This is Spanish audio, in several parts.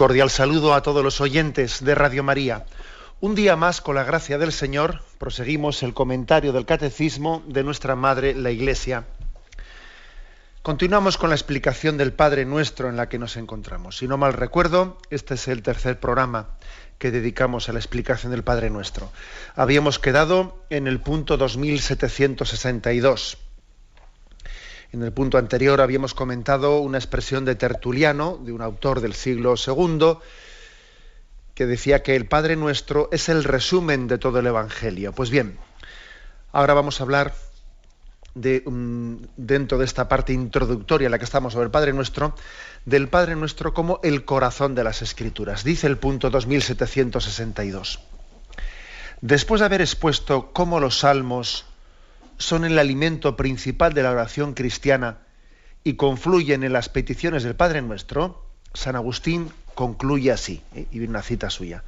Cordial saludo a todos los oyentes de Radio María. Un día más, con la gracia del Señor, proseguimos el comentario del Catecismo de nuestra Madre, la Iglesia. Continuamos con la explicación del Padre Nuestro en la que nos encontramos. Si no mal recuerdo, este es el tercer programa que dedicamos a la explicación del Padre Nuestro. Habíamos quedado en el punto 2762 en el punto anterior habíamos comentado una expresión de Tertuliano, de un autor del siglo II, que decía que el Padre Nuestro es el resumen de todo el Evangelio. Pues bien, ahora vamos a hablar de, dentro de esta parte introductoria en la que estamos sobre el Padre Nuestro, del Padre Nuestro como el corazón de las Escrituras. Dice el punto 2762. Después de haber expuesto cómo los salmos son el alimento principal de la oración cristiana y confluyen en las peticiones del Padre Nuestro, San Agustín concluye así, ¿eh? y viene una cita suya.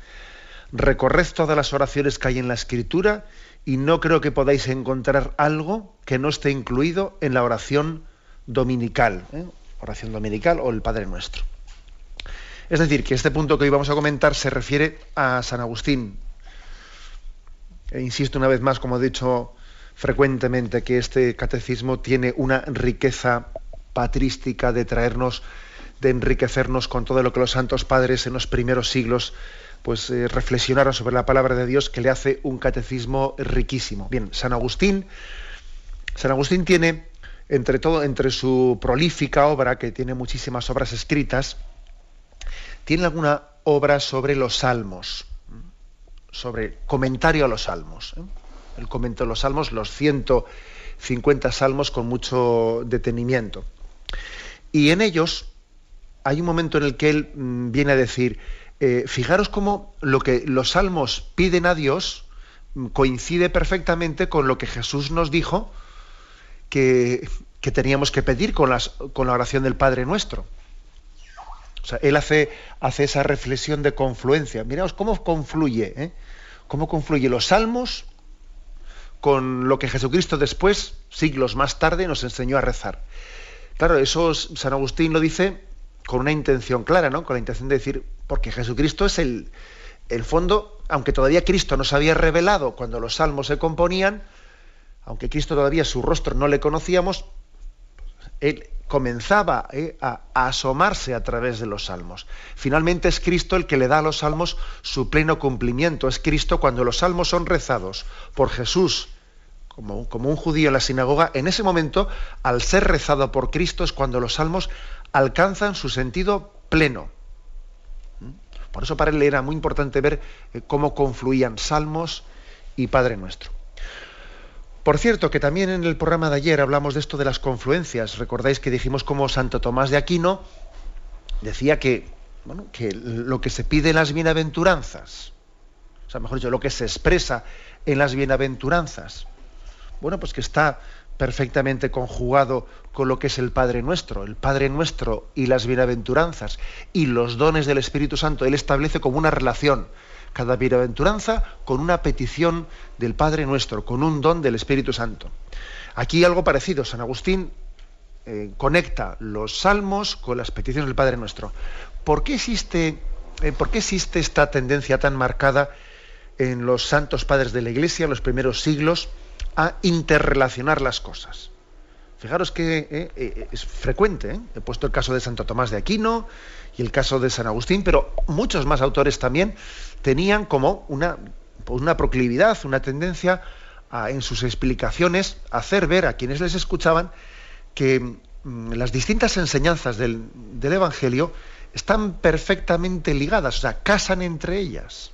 Recorred todas las oraciones que hay en la Escritura y no creo que podáis encontrar algo que no esté incluido en la oración dominical, ¿eh? oración dominical o el Padre Nuestro. Es decir, que este punto que hoy vamos a comentar se refiere a San Agustín. E insisto una vez más, como he dicho frecuentemente que este catecismo tiene una riqueza patrística de traernos, de enriquecernos con todo lo que los santos padres en los primeros siglos pues eh, reflexionaron sobre la palabra de Dios que le hace un catecismo riquísimo. Bien, San Agustín, San Agustín tiene entre todo entre su prolífica obra que tiene muchísimas obras escritas, tiene alguna obra sobre los salmos, sobre comentario a los salmos. ¿eh? Él comentó los salmos, los 150 salmos con mucho detenimiento. Y en ellos hay un momento en el que él mm, viene a decir, eh, fijaros cómo lo que los salmos piden a Dios mm, coincide perfectamente con lo que Jesús nos dijo que, teníamos que pedir con, con, la oración del Padre Nuestro. O sea, él hace, hace esa reflexión de confluencia. Miraos cómo confluye, ¿eh? cómo confluye los salmos con lo que Jesucristo después, siglos más tarde, nos enseñó a rezar. Claro, eso San Agustín lo dice con una intención clara, ¿no? Con la intención de decir, porque Jesucristo es el, el fondo, aunque todavía Cristo nos había revelado cuando los salmos se componían, aunque Cristo todavía su rostro no le conocíamos, él comenzaba eh, a, asomarse a través de los salmos. Finalmente es Cristo el que le da a los salmos su pleno cumplimiento. Es Cristo cuando los salmos son rezados por Jesús como, un judío en la sinagoga, en ese momento, al ser rezado por Cristo, es cuando los salmos alcanzan su sentido pleno. ¿Mm? Por eso para él era muy importante ver eh, cómo confluían salmos y Padre Nuestro. Por cierto, que también en el programa de ayer hablamos de esto de las confluencias. Recordáis que dijimos cómo Santo Tomás de Aquino decía que, bueno, que lo que se pide en las bienaventuranzas, o sea, mejor dicho, lo que se expresa en las bienaventuranzas, bueno, pues que está perfectamente conjugado con lo que es el Padre Nuestro, el Padre Nuestro y las bienaventuranzas y los dones del Espíritu Santo. Él establece como una relación cada bienaventuranza con una petición del Padre Nuestro, con un don del Espíritu Santo. Aquí algo parecido, San Agustín eh, conecta los salmos con las peticiones del Padre Nuestro. ¿Por qué existe, eh, ¿por qué existe esta tendencia tan marcada en los santos padres de la Iglesia en los primeros siglos? a interrelacionar las cosas. Fijaros que eh, eh, es frecuente, ¿eh? he puesto el caso de Santo Tomás de Aquino y el caso de San Agustín, pero muchos más autores también tenían como una, pues una proclividad, una tendencia a, en sus explicaciones hacer ver a quienes les escuchaban que mm, las distintas enseñanzas del, del Evangelio están perfectamente ligadas, o sea, casan entre ellas.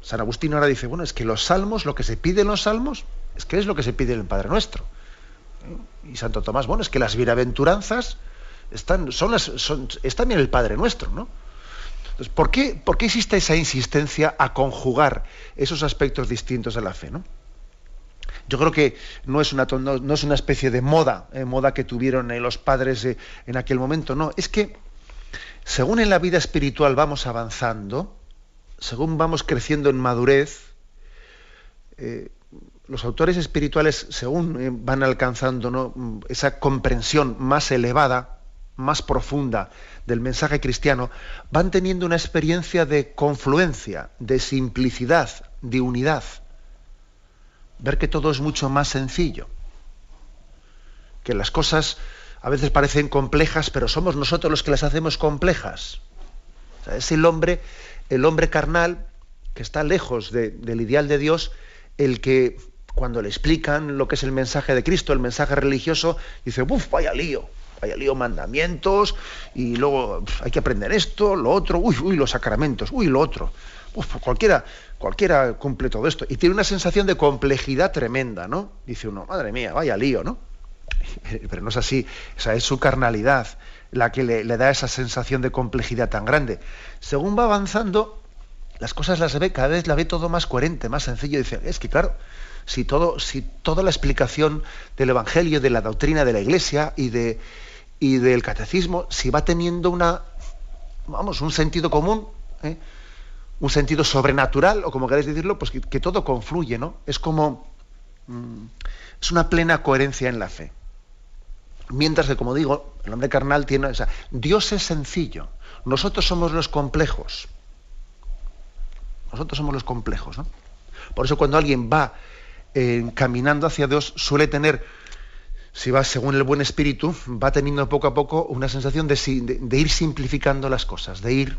San Agustín ahora dice, bueno, es que los salmos, lo que se pide en los salmos, es que es lo que se pide en el Padre Nuestro. Y Santo Tomás, bueno, es que las bienaventuranzas están, son las, son, es también el Padre Nuestro, ¿no? Entonces, ¿por qué, ¿por qué existe esa insistencia a conjugar esos aspectos distintos de la fe? ¿no? Yo creo que no es una, no, es una especie de moda, eh, moda que tuvieron eh, los padres eh, en aquel momento, no, es que según en la vida espiritual vamos avanzando, según vamos creciendo en madurez, los autores espirituales, según van alcanzando esa comprensión más elevada, más profunda del mensaje cristiano, van teniendo una experiencia de confluencia, de simplicidad, de unidad. Ver que todo es mucho más sencillo, que las cosas a veces parecen complejas, pero somos nosotros los que las hacemos complejas. es el hombre, el hombre carnal que está lejos del ideal de Dios, el que cuando le explican lo que es el mensaje de Cristo, el mensaje religioso, dice, ¡buf! Vaya lío, vaya lío mandamientos, y luego hay que aprender esto, lo otro, uy, uy, los sacramentos, uy, lo otro. Uf, cualquiera, cualquiera cumple todo esto. Y tiene una sensación de complejidad tremenda, ¿no? Dice uno, madre mía, vaya lío, ¿no? Pero no es así, esa es su carnalidad la que le, da esa sensación de complejidad tan grande. Según va avanzando, las cosas las ve, cada vez la ve todo más coherente, más sencillo. Dice, es que claro, si, todo, si toda la explicación del Evangelio, de la doctrina de la Iglesia y, de, y del catecismo, si va teniendo una, vamos, un sentido común, ¿eh? un sentido sobrenatural, o como queréis decirlo, pues que, todo confluye, ¿no? Es como. Mm, es una plena coherencia en la fe. Mientras que, como digo, el hombre carnal tiene. O Dios es sencillo. Nosotros somos los complejos. Nosotros somos los complejos, ¿no? Por eso cuando alguien va caminando hacia Dios, suele tener, si va según el buen espíritu, va teniendo poco a poco una sensación de, de ir simplificando las cosas, de ir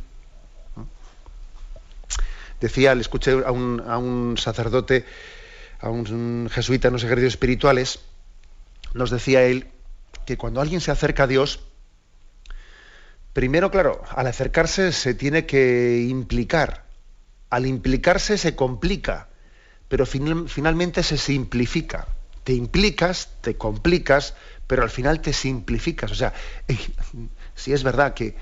Decía, le escuché a un, sacerdote, a un jesuita en los ejercicios espirituales, nos decía él que cuando alguien se acerca a Dios, primero, claro, al acercarse se tiene que implicar. Al implicarse se complica, pero finalmente se simplifica. Te implicas, te complicas, pero al final te simplificas. O sea, si es verdad que,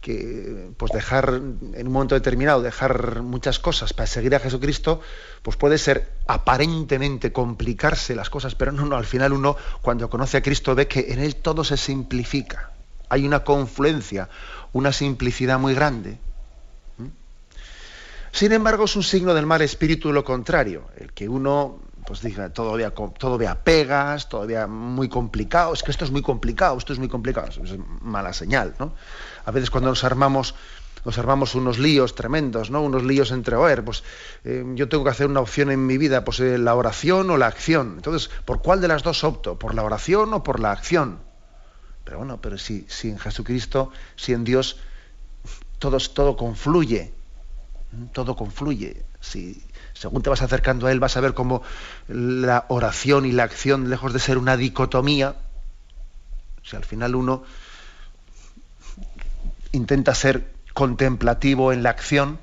que pues dejar en un momento determinado dejar muchas cosas para seguir a Jesucristo pues puede ser aparentemente complicarse las cosas pero no no al final uno cuando conoce a Cristo ve que en él todo se simplifica hay una confluencia una simplicidad muy grande. Sin embargo es un signo del mal espíritu lo contrario el que uno pues diga todavía todavía pegas todavía muy complicado es que esto es muy complicado esto es muy complicado es mala señal no a veces cuando nos armamos nos armamos unos líos tremendos, ¿no? Unos líos entre, oer, pues eh, yo tengo que hacer una opción en mi vida, pues eh, la oración o la acción. Entonces, ¿por cuál de las dos opto? ¿Por la oración o por la acción? Pero bueno, pero si, si en Jesucristo, si en Dios, todo, todo confluye, todo confluye. Si, según te vas acercando a Él, vas a ver cómo la oración y la acción, lejos de ser una dicotomía, si al final uno intenta ser contemplativo en la acción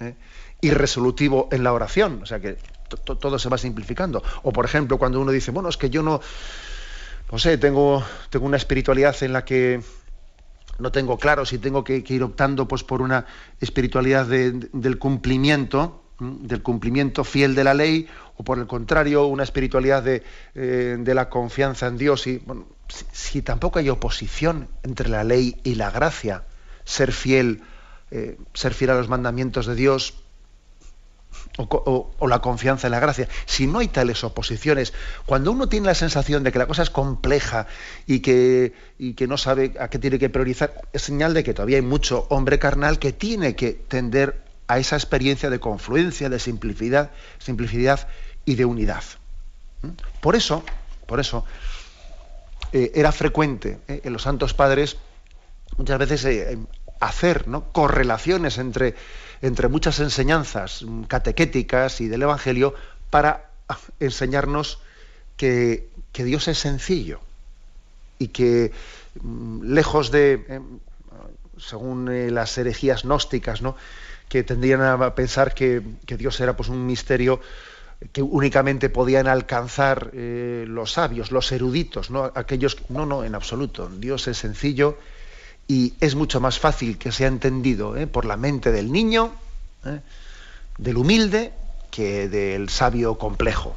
¿eh? y resolutivo en la oración. O sea que todo se va simplificando. O por ejemplo, cuando uno dice, bueno, es que yo no, no sé, tengo, tengo una espiritualidad en la que no tengo claro si tengo que, ir optando pues, por una espiritualidad del cumplimiento, del cumplimiento fiel de la ley, o por el contrario, una espiritualidad de, eh, de la confianza en Dios. Y, si, tampoco hay oposición entre la ley y la gracia, ser fiel, eh, ser fiel a los mandamientos de Dios o, la confianza en la gracia, si no hay tales oposiciones, cuando uno tiene la sensación de que la cosa es compleja y que, y que no sabe a qué tiene que priorizar, es señal de que todavía hay mucho hombre carnal que tiene que tender a esa experiencia de confluencia, de simplicidad, simplicidad y de unidad. ¿Mm? Por eso, por eso, eh, era frecuente eh, en los santos padres muchas veces eh, hacer ¿no? correlaciones entre, entre muchas enseñanzas catequéticas y del Evangelio para enseñarnos que, Dios es sencillo y que mm, lejos de, según las herejías gnósticas, ¿no? que tendrían a pensar que, que Dios era pues, un misterio que únicamente podían alcanzar eh, los sabios, los eruditos, ¿no? Aquellos, no, no, en absoluto. Dios es sencillo y es mucho más fácil que sea entendido ¿eh? por la mente del niño, ¿eh? del humilde, que del sabio complejo.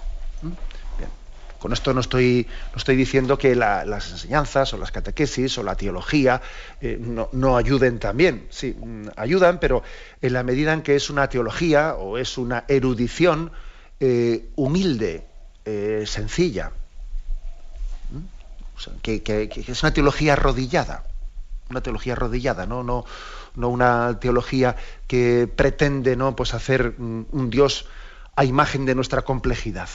Con esto no estoy, no estoy diciendo que las enseñanzas o las catequesis o la teología eh, no, ayuden también. Sí, mm, ayudan, pero en la medida en que es una teología o es una erudición humilde, sencilla. que, es una teología arrodillada una teología arrodillada, ¿no? No, no una teología que pretende ¿no? pues hacer un Dios a imagen de nuestra complejidad.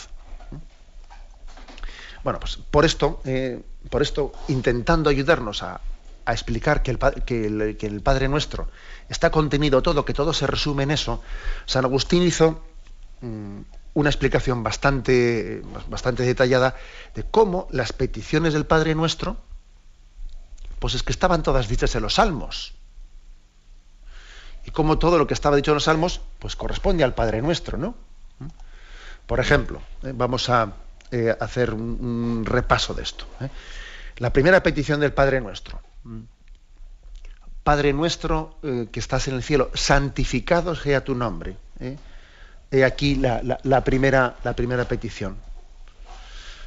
Bueno, pues por esto, eh, por esto intentando ayudarnos a, explicar que el, que, el, Padre Nuestro está contenido todo, que todo se resume en eso, San Agustín hizo mm, una explicación bastante, bastante detallada de cómo las peticiones del Padre Nuestro, pues es que estaban todas dichas en los salmos. Y como todo lo que estaba dicho en los salmos, pues corresponde al Padre Nuestro, ¿no? Por ejemplo, eh, vamos a eh, hacer un, repaso de esto. ¿eh? La primera petición del Padre Nuestro. Padre nuestro que estás en el cielo, santificado sea tu nombre. He aquí la, primera, la primera petición.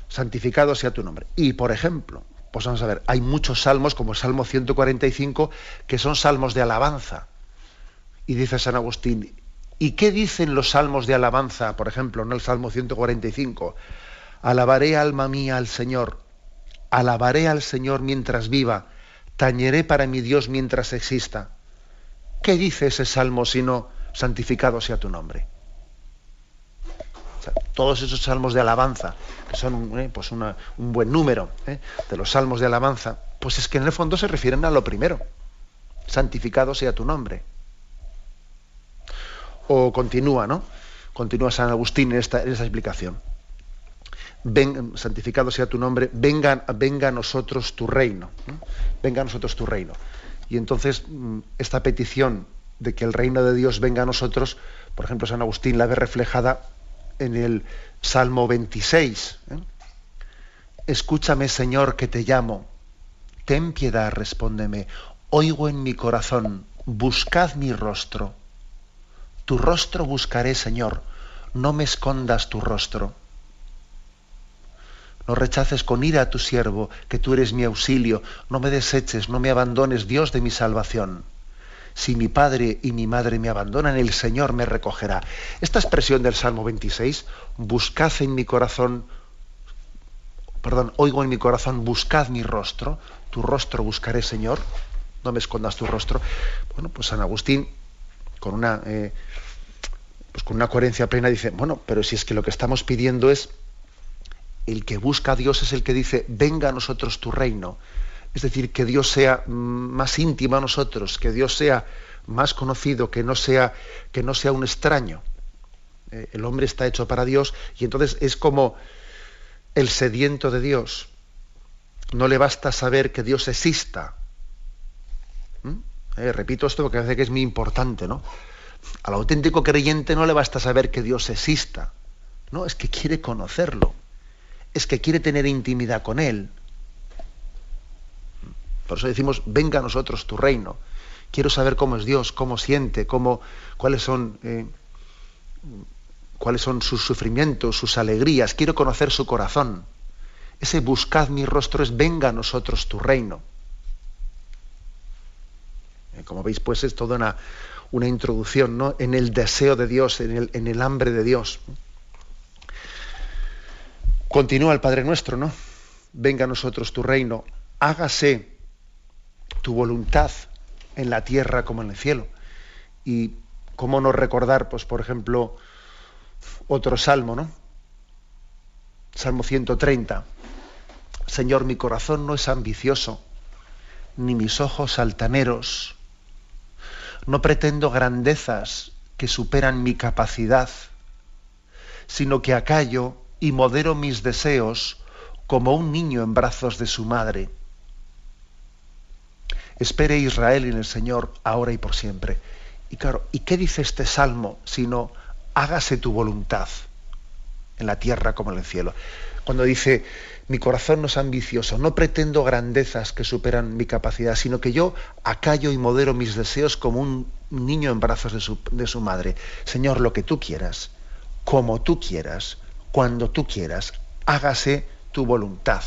Santificado sea tu nombre. Y, por ejemplo, pues vamos a ver, hay muchos salmos, como el Salmo 145, que son salmos de alabanza. Y dice San Agustín, ¿y qué dicen los salmos de alabanza, por ejemplo, en el Salmo 145? Alabaré alma mía al Señor, alabaré al Señor mientras viva, tañeré para mi Dios mientras exista. ¿Qué dice ese salmo sino santificado sea tu nombre? Todos esos salmos de alabanza, que son eh, pues un buen número eh, de los salmos de alabanza, pues es que en el fondo se refieren a lo primero. Santificado sea tu nombre. O continúa, ¿no? Continúa San Agustín en esta, explicación. Ven, santificado sea tu nombre, venga, venga a nosotros tu reino. Venga a nosotros tu reino. Y entonces mm, esta petición de que el reino de Dios venga a nosotros, por ejemplo, San Agustín la ve reflejada en el Salmo 26. ¿eh? Escúchame, Señor, que te llamo. Ten piedad, respóndeme. Oigo en mi corazón, buscad mi rostro. Tu rostro buscaré, Señor. No me escondas tu rostro. No rechaces con ira a tu siervo, que tú eres mi auxilio. No me deseches, no me abandones, Dios de mi salvación si mi padre y mi madre me abandonan, el Señor me recogerá. Esta expresión del Salmo 26, buscad en mi corazón, perdón, oigo en mi corazón, buscad mi rostro, tu rostro buscaré, Señor, no me escondas tu rostro. Bueno, pues San Agustín, con una, eh, pues con una coherencia plena, dice, bueno, pero si es que lo que estamos pidiendo es, el que busca a Dios es el que dice, venga a nosotros tu reino es decir, que Dios sea más íntimo a nosotros, que Dios sea más conocido, que no sea, que no sea un extraño. Eh, el hombre está hecho para Dios y entonces es como el sediento de Dios. No le basta saber que Dios exista. ¿Mm? Eh, repito esto porque parece que es muy importante, ¿no? Al auténtico creyente no le basta saber que Dios exista. No, es que quiere conocerlo. Es que quiere tener intimidad con Él. Por eso decimos, venga a nosotros tu reino. Quiero saber cómo es Dios, cómo siente, cómo, cuáles son, eh, cuáles son sus sufrimientos, sus alegrías. Quiero conocer su corazón. Ese buscad mi rostro es venga a nosotros tu reino. Eh, como veis, pues es toda una, una introducción ¿no? en el deseo de Dios, en el, en el hambre de Dios. Continúa el Padre Nuestro, ¿no? Venga a nosotros tu reino, hágase tu voluntad en la tierra como en el cielo. Y cómo no recordar, pues, por ejemplo, otro salmo, ¿no? Salmo 130. Señor, mi corazón no es ambicioso, ni mis ojos altaneros. No pretendo grandezas que superan mi capacidad, sino que acallo y modero mis deseos como un niño en brazos de su madre. Espere Israel en el Señor ahora y por siempre. Y claro, ¿y qué dice este salmo sino hágase tu voluntad en la tierra como en el cielo? cuando dice, mi corazón no es ambicioso, no pretendo grandezas que superan mi capacidad, sino que yo acallo y modero mis deseos como un niño en brazos de su, de su madre. Señor, lo que tú quieras, como tú quieras, cuando tú quieras, hágase tu voluntad.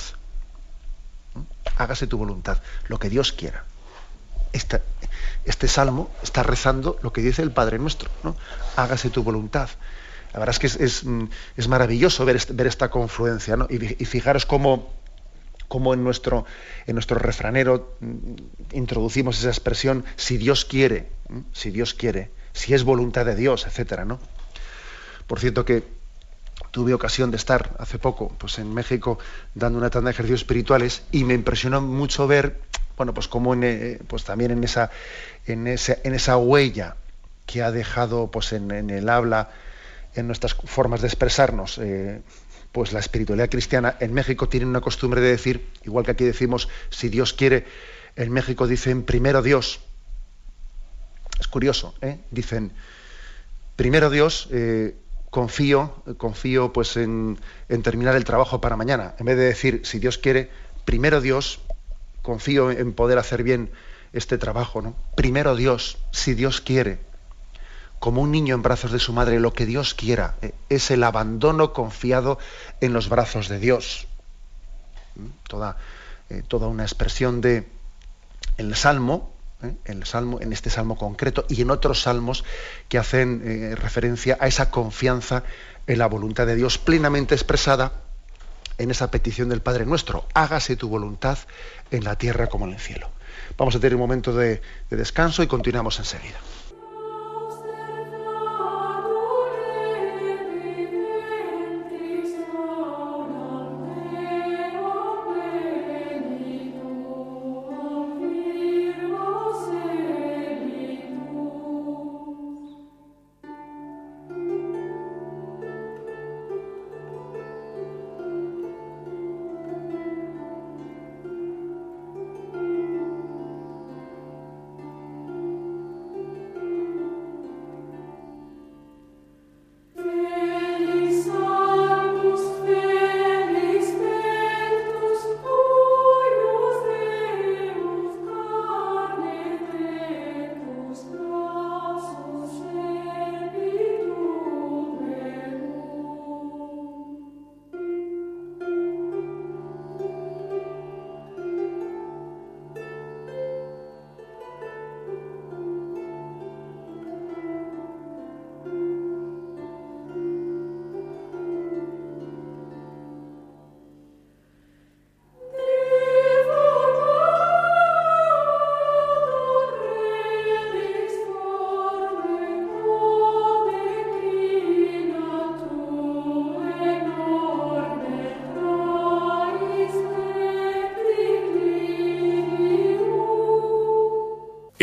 ¿Mm? Hágase tu voluntad, lo que Dios quiera. Este, este salmo está rezando lo que dice el Padre Nuestro, ¿no? Hágase tu voluntad. La verdad es que es, mm, maravilloso ver, ver, esta confluencia, ¿no? y, fijaros cómo, cómo, en, nuestro, en nuestro refranero mm, introducimos esa expresión, si Dios quiere, si Dios quiere, si es voluntad de Dios, etcétera, ¿no? Por cierto que tuve ocasión de estar hace poco pues en México dando una tanda de ejercicios espirituales y me impresionó mucho ver bueno pues cómo en, eh, pues también en esa huella que ha dejado pues en el habla en nuestras formas de expresarnos, eh, pues la espiritualidad cristiana en México tiene una costumbre de decir, igual que aquí decimos, si Dios quiere, en México dicen primero Dios. Es curioso, ¿eh? dicen primero Dios, eh, confío, confío pues en, terminar el trabajo para mañana. En vez de decir, si Dios quiere, primero Dios, confío en poder hacer bien este trabajo, ¿no? Primero Dios, si Dios quiere como un niño en brazos de su madre, lo que Dios quiera, eh, es el abandono confiado en los brazos de Dios. ¿Mm? Toda, eh, toda una expresión de el salmo, ¿eh? el salmo, en este salmo concreto y en otros salmos que hacen referencia a esa confianza en la voluntad de Dios plenamente expresada en esa petición del Padre nuestro. Hágase tu voluntad en la tierra como en el cielo. Vamos a tener un momento de descanso y continuamos enseguida.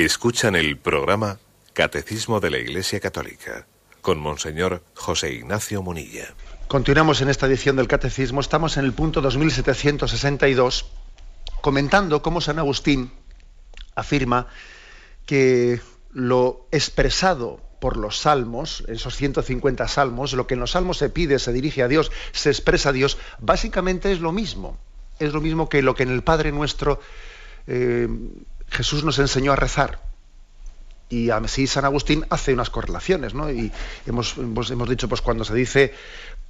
Escuchan el programa Catecismo de la Iglesia Católica con Monseñor José Ignacio Munilla. Continuamos en esta edición del Catecismo. Estamos en el punto 2762 comentando cómo San Agustín afirma que lo expresado por los salmos, esos 150 salmos, lo que en los salmos se pide, se dirige a Dios, se expresa a Dios, básicamente es lo mismo. Es lo mismo que lo que en el Padre Nuestro eh, Jesús nos enseñó a rezar. Y así San Agustín hace unas correlaciones, ¿no? Y hemos, dicho, pues cuando se dice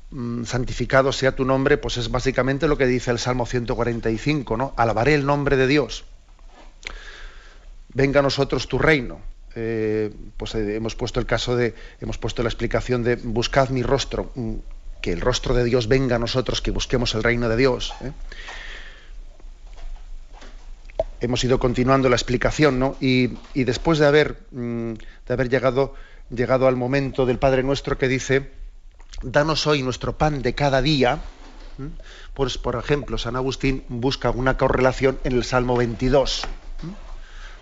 mm, santificado sea tu nombre, pues es básicamente lo que dice el Salmo 145, ¿no? Alabaré el nombre de Dios. Venga a nosotros tu reino. Eh, pues eh, hemos puesto el caso de, hemos puesto la explicación de buscad mi rostro, mm, que el rostro de Dios venga a nosotros, que busquemos el reino de Dios. ¿eh? Hemos ido continuando la explicación, ¿no? Y, después de haber, mm, de haber llegado, llegado al momento del Padre Nuestro que dice, danos hoy nuestro pan de cada día, pues por ejemplo, San Agustín busca una correlación en el Salmo 22.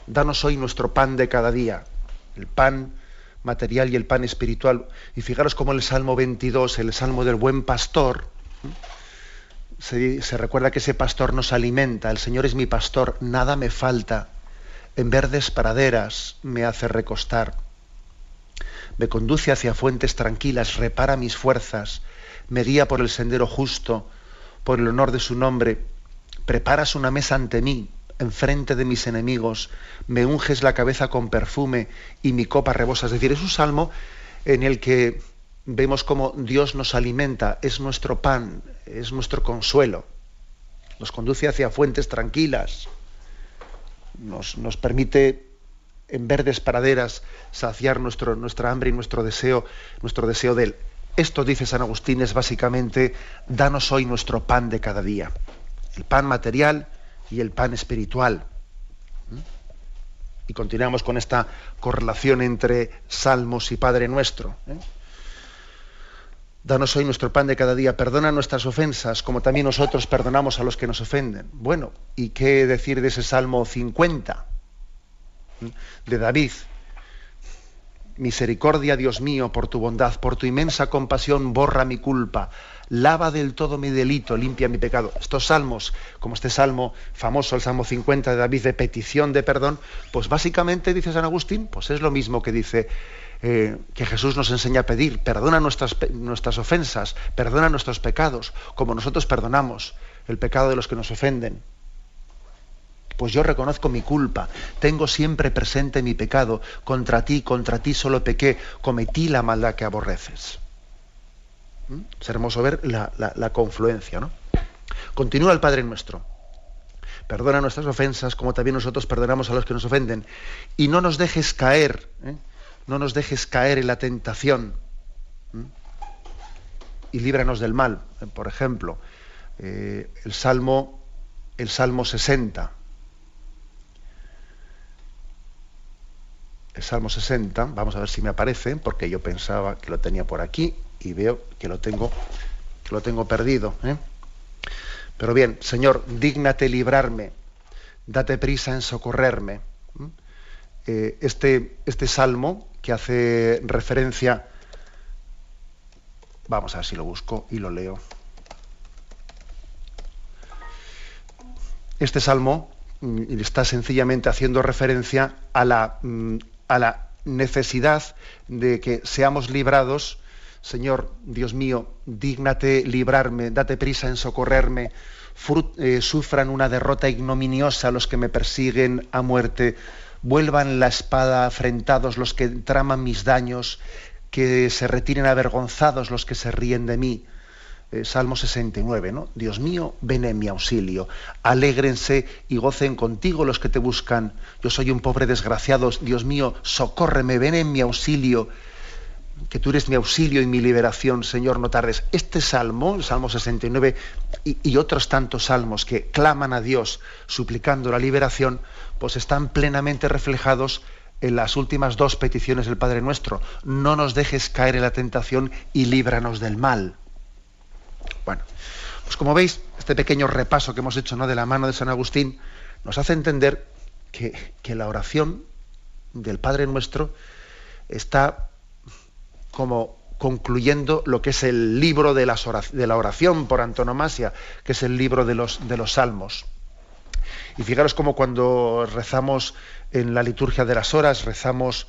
Danos hoy nuestro pan de cada día, el pan material y el pan espiritual. Y fijaros cómo el Salmo 22, el Salmo del buen pastor, se, recuerda que ese pastor nos alimenta, el Señor es mi pastor, nada me falta, en verdes praderas me hace recostar, me conduce hacia fuentes tranquilas, repara mis fuerzas, me guía por el sendero justo, por el honor de su nombre, preparas una mesa ante mí, enfrente de mis enemigos, me unges la cabeza con perfume y mi copa rebosa. Es decir, es un salmo en el que vemos cómo Dios nos alimenta, es nuestro pan, es nuestro consuelo, nos conduce hacia fuentes tranquilas, nos, nos permite en verdes praderas saciar nuestro, nuestra hambre y nuestro deseo, nuestro deseo de él. Esto, dice San Agustín, es básicamente, danos hoy nuestro pan de cada día. El pan material y el pan espiritual. ¿Mm? Y continuamos con esta correlación entre salmos y Padre nuestro. ¿eh? Danos hoy nuestro pan de cada día, perdona nuestras ofensas, como también nosotros perdonamos a los que nos ofenden. Bueno, ¿y qué decir de ese Salmo 50 ¿Mm? de David? Misericordia, Dios mío, por tu bondad, por tu inmensa compasión, borra mi culpa, lava del todo mi delito, limpia mi pecado. Estos salmos, como este salmo famoso, el Salmo 50 de David, de petición de perdón, pues básicamente, dice San Agustín, pues es lo mismo que dice eh, que Jesús nos enseña a pedir, perdona nuestras, ofensas, perdona nuestros pecados, como nosotros perdonamos el pecado de los que nos ofenden pues yo reconozco mi culpa, tengo siempre presente mi pecado, contra ti, contra ti solo pequé, cometí la maldad que aborreces. ¿Mm? Es hermoso ver la, confluencia, ¿no? Continúa el Padre nuestro. Perdona nuestras ofensas como también nosotros perdonamos a los que nos ofenden. Y no nos dejes caer, ¿eh? No nos dejes caer en la tentación. Y líbranos del mal. Por ejemplo, eh, el Salmo, el Salmo 60. el Salmo 60, vamos a ver si me aparece, porque yo pensaba que lo tenía por aquí y veo que lo tengo, que lo tengo perdido. ¿eh? Pero bien, Señor, dígnate librarme, date prisa en socorrerme. Eh, este, este salmo que hace referencia, vamos a ver si lo busco y lo leo. Este salmo mm, está sencillamente haciendo referencia a la mm, a la necesidad de que seamos librados, Señor, Dios mío, dígnate librarme, date prisa en socorrerme, eh, sufran una derrota ignominiosa los que me persiguen a muerte, vuelvan la espada afrentados los que traman mis daños, que se retiren avergonzados los que se ríen de mí. Eh, Salmo 69, ¿no? Dios mío, ven en mi auxilio. Alégrense y gocen contigo los que te buscan. Yo soy un pobre desgraciado. Dios mío, socórreme, ven en mi auxilio. Que tú eres mi auxilio y mi liberación, Señor, no tardes. Este salmo, Salmo 69, y, y otros tantos salmos que claman a Dios suplicando la liberación, pues están plenamente reflejados en las últimas dos peticiones del Padre Nuestro. No nos dejes caer en la tentación y líbranos del mal. Bueno, pues como veis, este pequeño repaso que hemos hecho ¿no? de la mano de San Agustín nos hace entender que, la oración del Padre Nuestro está como concluyendo lo que es el libro de, de, la oración por antonomasia, que es el libro de los, de los salmos. Y fijaros como cuando rezamos en la liturgia de las horas, rezamos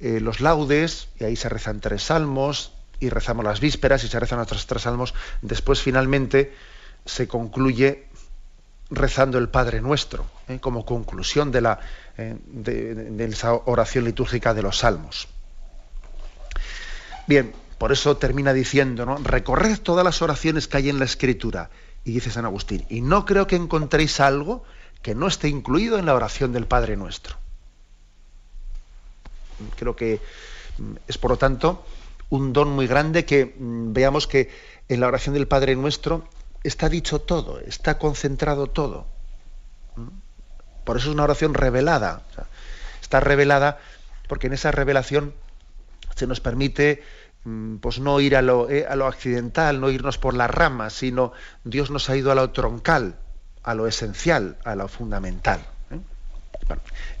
eh, los laudes, y ahí se rezan tres salmos, y rezamos las vísperas y se rezan otros tres salmos, después finalmente se concluye rezando el Padre Nuestro, ¿eh? como conclusión de, la, eh, de, esa oración litúrgica de los salmos. Bien, por eso termina diciendo, ¿no? recorred todas las oraciones que hay en la Escritura, y dice San Agustín, y no creo que encontréis algo que no esté incluido en la oración del Padre Nuestro. Creo que mm, es, por lo tanto, un don muy grande que mm, veamos que en la oración del Padre Nuestro está dicho todo, está concentrado todo. Por eso es una oración revelada. está revelada porque en esa revelación se nos permite pues no ir a lo, eh, a lo, accidental, no irnos por las ramas, sino Dios nos ha ido a lo troncal, a lo esencial, a lo fundamental. ¿eh?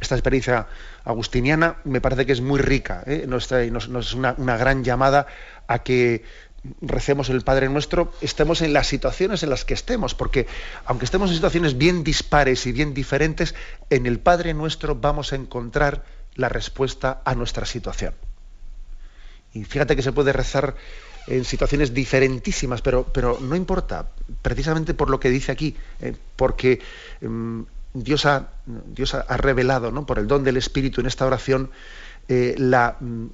esta experiencia agustiniana me parece que es muy rica, ¿eh? nos, es una, gran llamada a que recemos el Padre Nuestro, estemos en las situaciones en las que estemos, porque aunque estemos en situaciones bien dispares y bien diferentes, en el Padre Nuestro vamos a encontrar la respuesta a nuestra situación. Y fíjate que se puede rezar en situaciones diferentísimas, pero, pero no importa, precisamente por lo que dice aquí, eh, porque mm, Dios, ha, Dios ha, revelado, ¿no? por el don del Espíritu en esta oración, eh, la, mm,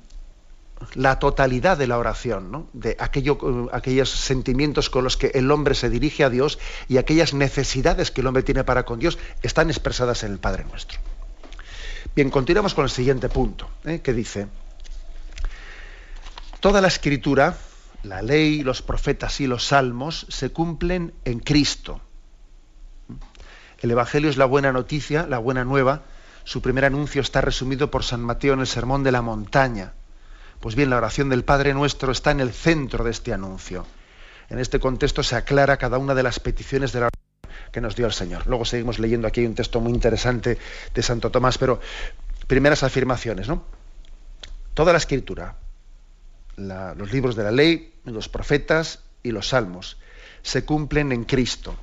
la totalidad de la oración, de aquello, eh, aquellos sentimientos con los que el hombre se dirige a Dios y aquellas necesidades que el hombre tiene para con Dios están expresadas en el Padre Nuestro. Bien, continuamos con el siguiente punto, que dice, toda la escritura, la ley, los profetas y los salmos se cumplen en Cristo. El Evangelio es la buena noticia, la buena nueva. Su primer anuncio está resumido por San Mateo en el Sermón de la Montaña. Pues bien, la oración del Padre Nuestro está en el centro de este anuncio. En este contexto se aclara cada una de las peticiones de la oración que nos dio el Señor. Luego seguimos leyendo aquí un texto muy interesante de Santo Tomás, pero primeras afirmaciones, ¿no? Toda la escritura, los libros de la ley, los profetas y los salmos. Se cumplen en Cristo.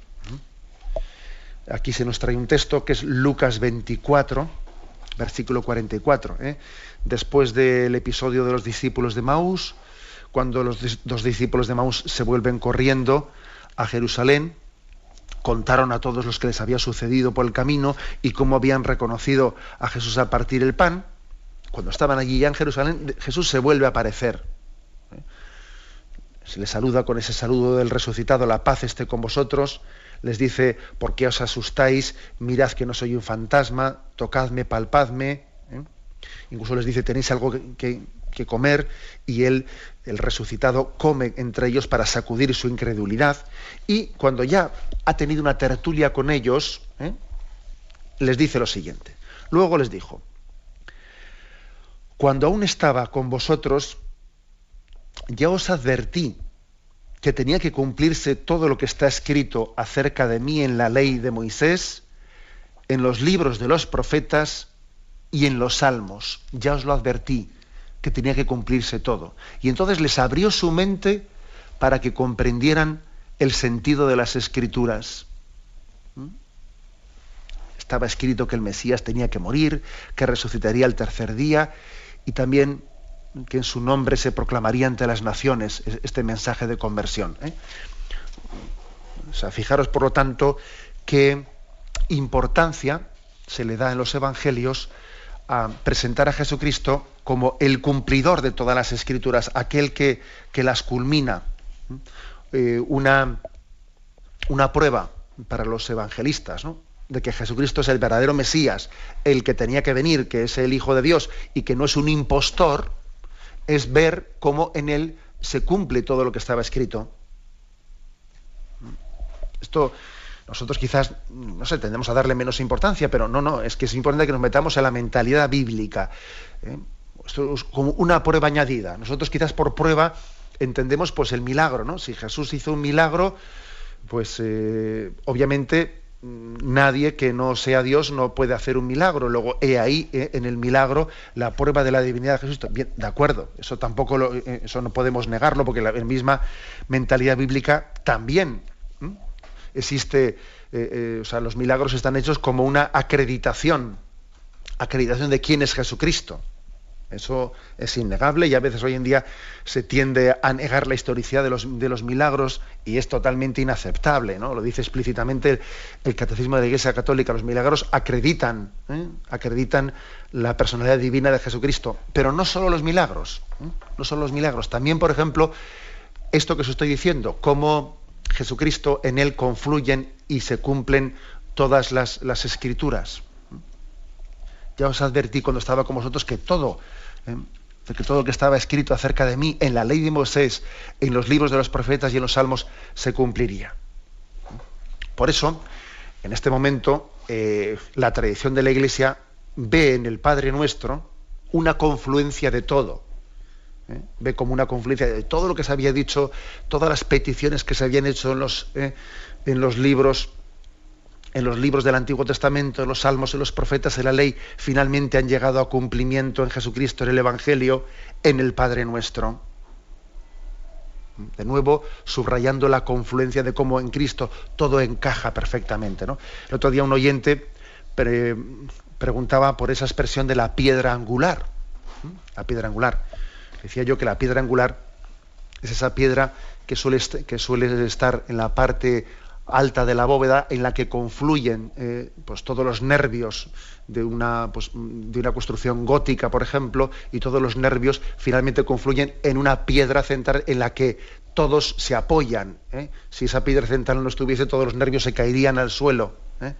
Aquí se nos trae un texto que es Lucas 24, versículo 44. ¿eh? Después del episodio de los discípulos de Maús, cuando los dos discípulos de Maús se vuelven corriendo a Jerusalén, contaron a todos los que les había sucedido por el camino y cómo habían reconocido a Jesús al partir el pan. Cuando estaban allí ya en Jerusalén, Jesús se vuelve a aparecer se les saluda con ese saludo del resucitado, la paz esté con vosotros, les dice, ¿por qué os asustáis? Mirad que no soy un fantasma, tocadme, palpadme. ¿eh? Incluso les dice, tenéis algo que, comer, y él, el resucitado, come entre ellos para sacudir su incredulidad. Y cuando ya ha tenido una tertulia con ellos, ¿eh? les dice lo siguiente. Luego les dijo, cuando aún estaba con vosotros, ya os advertí que tenía que cumplirse todo lo que está escrito acerca de mí en la ley de Moisés, en los libros de los profetas y en los salmos. Ya os lo advertí, que tenía que cumplirse todo. Y entonces les abrió su mente para que comprendieran el sentido de las escrituras. ¿Mm? Estaba escrito que el Mesías tenía que morir, que resucitaría el tercer día y también que en su nombre se proclamaría ante las naciones este mensaje de conversión. ¿eh? O sea, fijaros, por lo tanto, qué importancia se le da en los evangelios a presentar a Jesucristo como el cumplidor de todas las escrituras, aquel que, que las culmina. Eh, una, una prueba para los evangelistas, de que Jesucristo es el verdadero Mesías, el que tenía que venir, que es el Hijo de Dios y que no es un impostor, es ver cómo en él se cumple todo lo que estaba escrito. Esto nosotros quizás, no sé, tendemos a darle menos importancia, pero no, no, es que es importante que nos metamos en la mentalidad bíblica. ¿eh? Esto es como una prueba añadida. Nosotros quizás por prueba entendemos pues el milagro, ¿no? Si Jesús hizo un milagro, pues eh, obviamente nadie que no sea Dios no puede hacer un milagro. Luego, he ahí, eh, en el milagro, la prueba de la divinidad de Jesús. Bien, de acuerdo, eso tampoco lo, eh, eso no podemos negarlo, porque la, misma mentalidad bíblica también existe, eh, o sea, los milagros están hechos como una acreditación, acreditación de quién es Jesucristo. Eso es innegable y a veces hoy en día se tiende a negar la historicidad de los, de los milagros y es totalmente inaceptable. ¿no? Lo dice explícitamente el, Catecismo de la Iglesia Católica. Los milagros acreditan, ¿eh? acreditan la personalidad divina de Jesucristo. Pero no solo los milagros, ¿eh? no solo los milagros. También, por ejemplo, esto que os estoy diciendo, cómo Jesucristo en él confluyen y se cumplen todas las, las escrituras. Ya os advertí cuando estaba con vosotros que todo ¿eh? de que todo lo que estaba escrito acerca de mí en la ley de Moisés, en los libros de los profetas y en los salmos, se cumpliría. Por eso, en este momento, eh, la tradición de la Iglesia ve en el Padre Nuestro una confluencia de todo. ¿eh? Ve como una confluencia de todo lo que se había dicho, todas las peticiones que se habían hecho en los, en los libros en los libros del Antiguo Testamento, los salmos y los profetas de la ley, finalmente han llegado a cumplimiento en Jesucristo, en el Evangelio, en el Padre nuestro. De nuevo, subrayando la confluencia de cómo en Cristo todo encaja perfectamente. ¿no? El otro día un oyente preguntaba por esa expresión de la piedra angular. La piedra angular. Decía yo que la piedra angular es esa piedra que suele estar en la parte alta de la bóveda en la que confluyen eh, pues todos los nervios de una, pues, de una construcción gótica, por ejemplo, y todos los nervios finalmente confluyen en una piedra central en la que todos se apoyan. ¿eh? Si esa piedra central no estuviese, todos los nervios se caerían al suelo. ¿eh?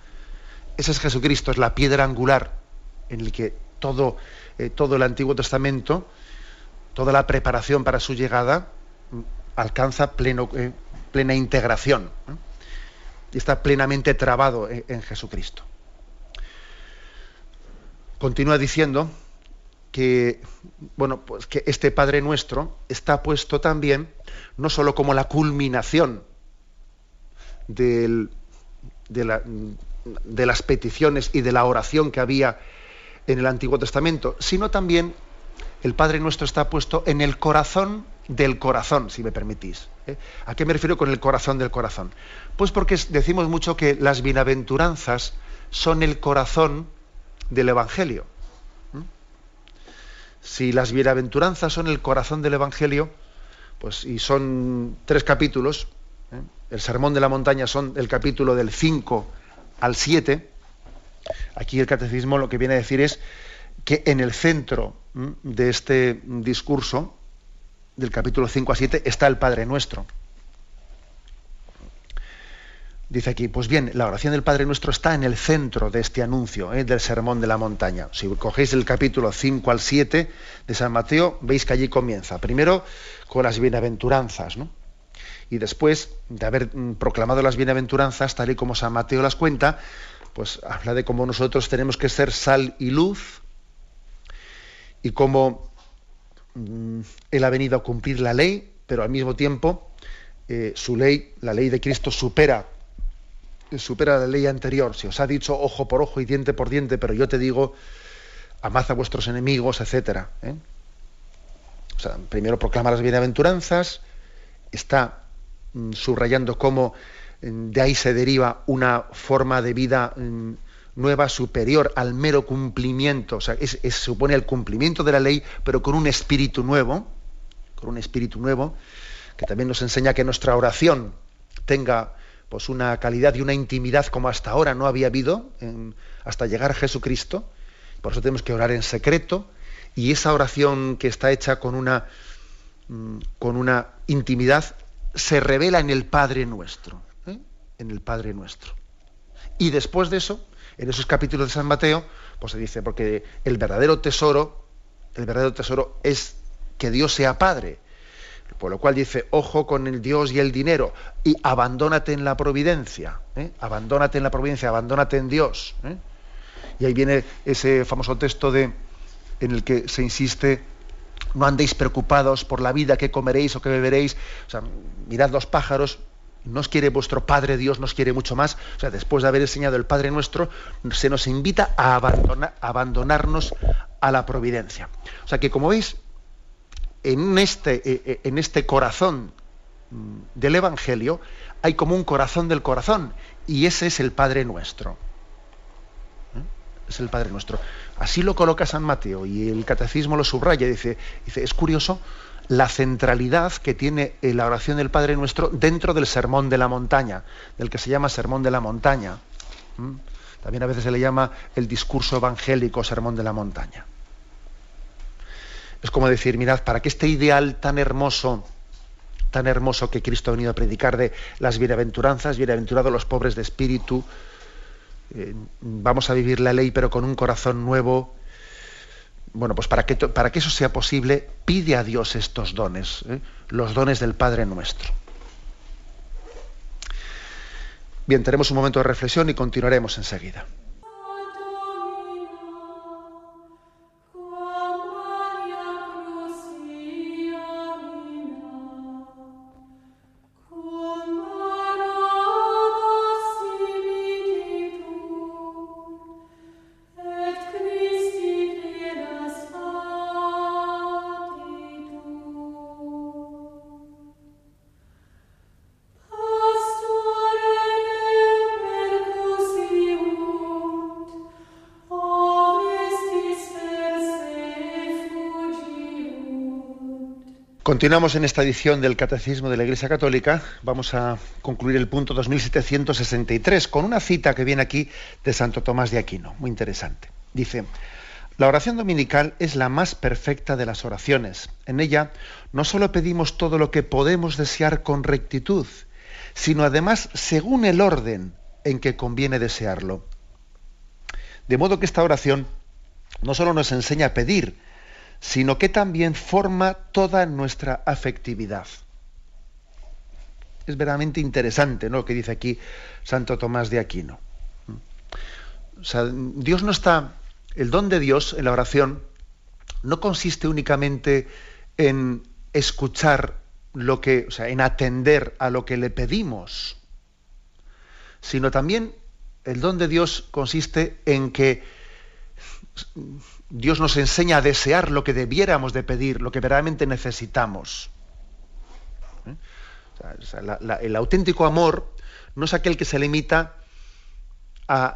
Ese es Jesucristo, es la piedra angular en el que todo, todo el Antiguo Testamento, toda la preparación para su llegada, mm, alcanza pleno, plena integración está plenamente trabado en, Jesucristo. Continúa diciendo que, bueno, pues que este Padre nuestro está puesto también no solo como la culminación de, de las peticiones y de la oración que había en el Antiguo Testamento, sino también el Padre nuestro está puesto en el corazón del corazón, si me permitís. ¿eh? ¿A qué me refiero con el corazón del corazón? Pues porque decimos mucho que las bienaventuranzas son el corazón del Evangelio. Si las bienaventuranzas son el corazón del Evangelio, pues y son tres capítulos, ¿eh? el Sermón de la Montaña son el capítulo del 5 al 7, aquí el catecismo lo que viene a decir es que en el centro de este discurso, del capítulo 5 a 7, está el Padre Nuestro. Dice aquí, pues bien, la oración del Padre Nuestro está en el centro de este anuncio, ¿eh? del Sermón de la Montaña. Si cogéis el capítulo 5 al 7 de San Mateo, veis que allí comienza. Primero con las bienaventuranzas, ¿no? Y después de haber mm, proclamado las bienaventuranzas, tal y como San Mateo las cuenta, pues habla de cómo nosotros tenemos que ser sal y luz y cómo Él ha venido a cumplir la ley, pero al mismo tiempo eh, su ley, la ley de Cristo, supera supera la ley anterior. Si os ha dicho ojo por ojo y diente por diente, pero yo te digo, amad a vuestros enemigos, etc. ¿eh? O sea, primero proclama las bienaventuranzas, está mm, subrayando cómo mm, de ahí se deriva una forma de vida mm, nueva, superior al mero cumplimiento. O sea, es, supone el cumplimiento de la ley, pero con un espíritu nuevo, con un espíritu nuevo, que también nos enseña que nuestra oración tenga pues una calidad y una intimidad como hasta ahora no había habido hasta llegar a Jesucristo. Por eso tenemos que orar en secreto y esa oración que está hecha con una, mm, con una intimidad se revela en el Padre nuestro, ¿eh? en el Padre nuestro. Y después de eso, en esos capítulos de San Mateo, pues se dice, porque el verdadero tesoro, el verdadero tesoro es que Dios sea Padre por lo cual dice, ojo con el Dios y el dinero y abandónate en la providencia, ¿eh? abandónate en la providencia, abandónate en Dios. ¿eh? Y ahí viene ese famoso texto de, en el que se insiste, no andéis preocupados por la vida, qué comeréis o qué beberéis. Mirad los pájaros, nos quiere vuestro Padre Dios, nos quiere mucho más. O sea, después de haber enseñado el Padre nuestro, se nos invita a, abandonar, a abandonarnos a la providencia. O sea que, como veis, en este, eh, eh, este corazón mm, del Evangelio hay como un corazón del corazón y ese es el Padre nuestro. ¿Eh? Es el Padre nuestro. Así lo coloca San Mateo y el catecismo lo subraya. Dice, dice es curioso la centralidad que tiene la oración del Padre nuestro dentro del sermón de la montaña, del que se llama sermón de la montaña. También a veces se le llama el discurso evangélico sermón de la montaña. Es como decir, mirad, para que este ideal tan hermoso, tan hermoso que Cristo ha venido a predicar de las bienaventuranzas, bienaventurados los pobres de espíritu, eh, vamos a vivir la ley pero con un corazón nuevo. Bueno, pues para que, para que eso sea posible, pide a Dios estos dones, ¿eh? los dones del Padre nuestro. Bien, tenemos un momento de reflexión y continuaremos enseguida. Continuamos en esta edición del Catecismo de la Iglesia Católica. Vamos a concluir el punto 2763 con una cita que viene aquí de Santo Tomás de Aquino, muy interesante. Dice, la oración dominical es la más perfecta de las oraciones. En ella no solo pedimos todo lo que podemos desear con rectitud, sino además según el orden en que conviene desearlo. De modo que esta oración no solo nos enseña a pedir, sino que también forma toda nuestra afectividad. Es verdaderamente interesante lo que dice aquí Santo Tomás de Aquino. Dios no está. El don de Dios en la oración no consiste únicamente en escuchar lo que, o sea, en atender a lo que le pedimos, sino también el don de Dios consiste en que Dios nos enseña a desear lo que debiéramos de pedir, lo que verdaderamente necesitamos. ¿Eh? el auténtico amor no es aquel que se limita a,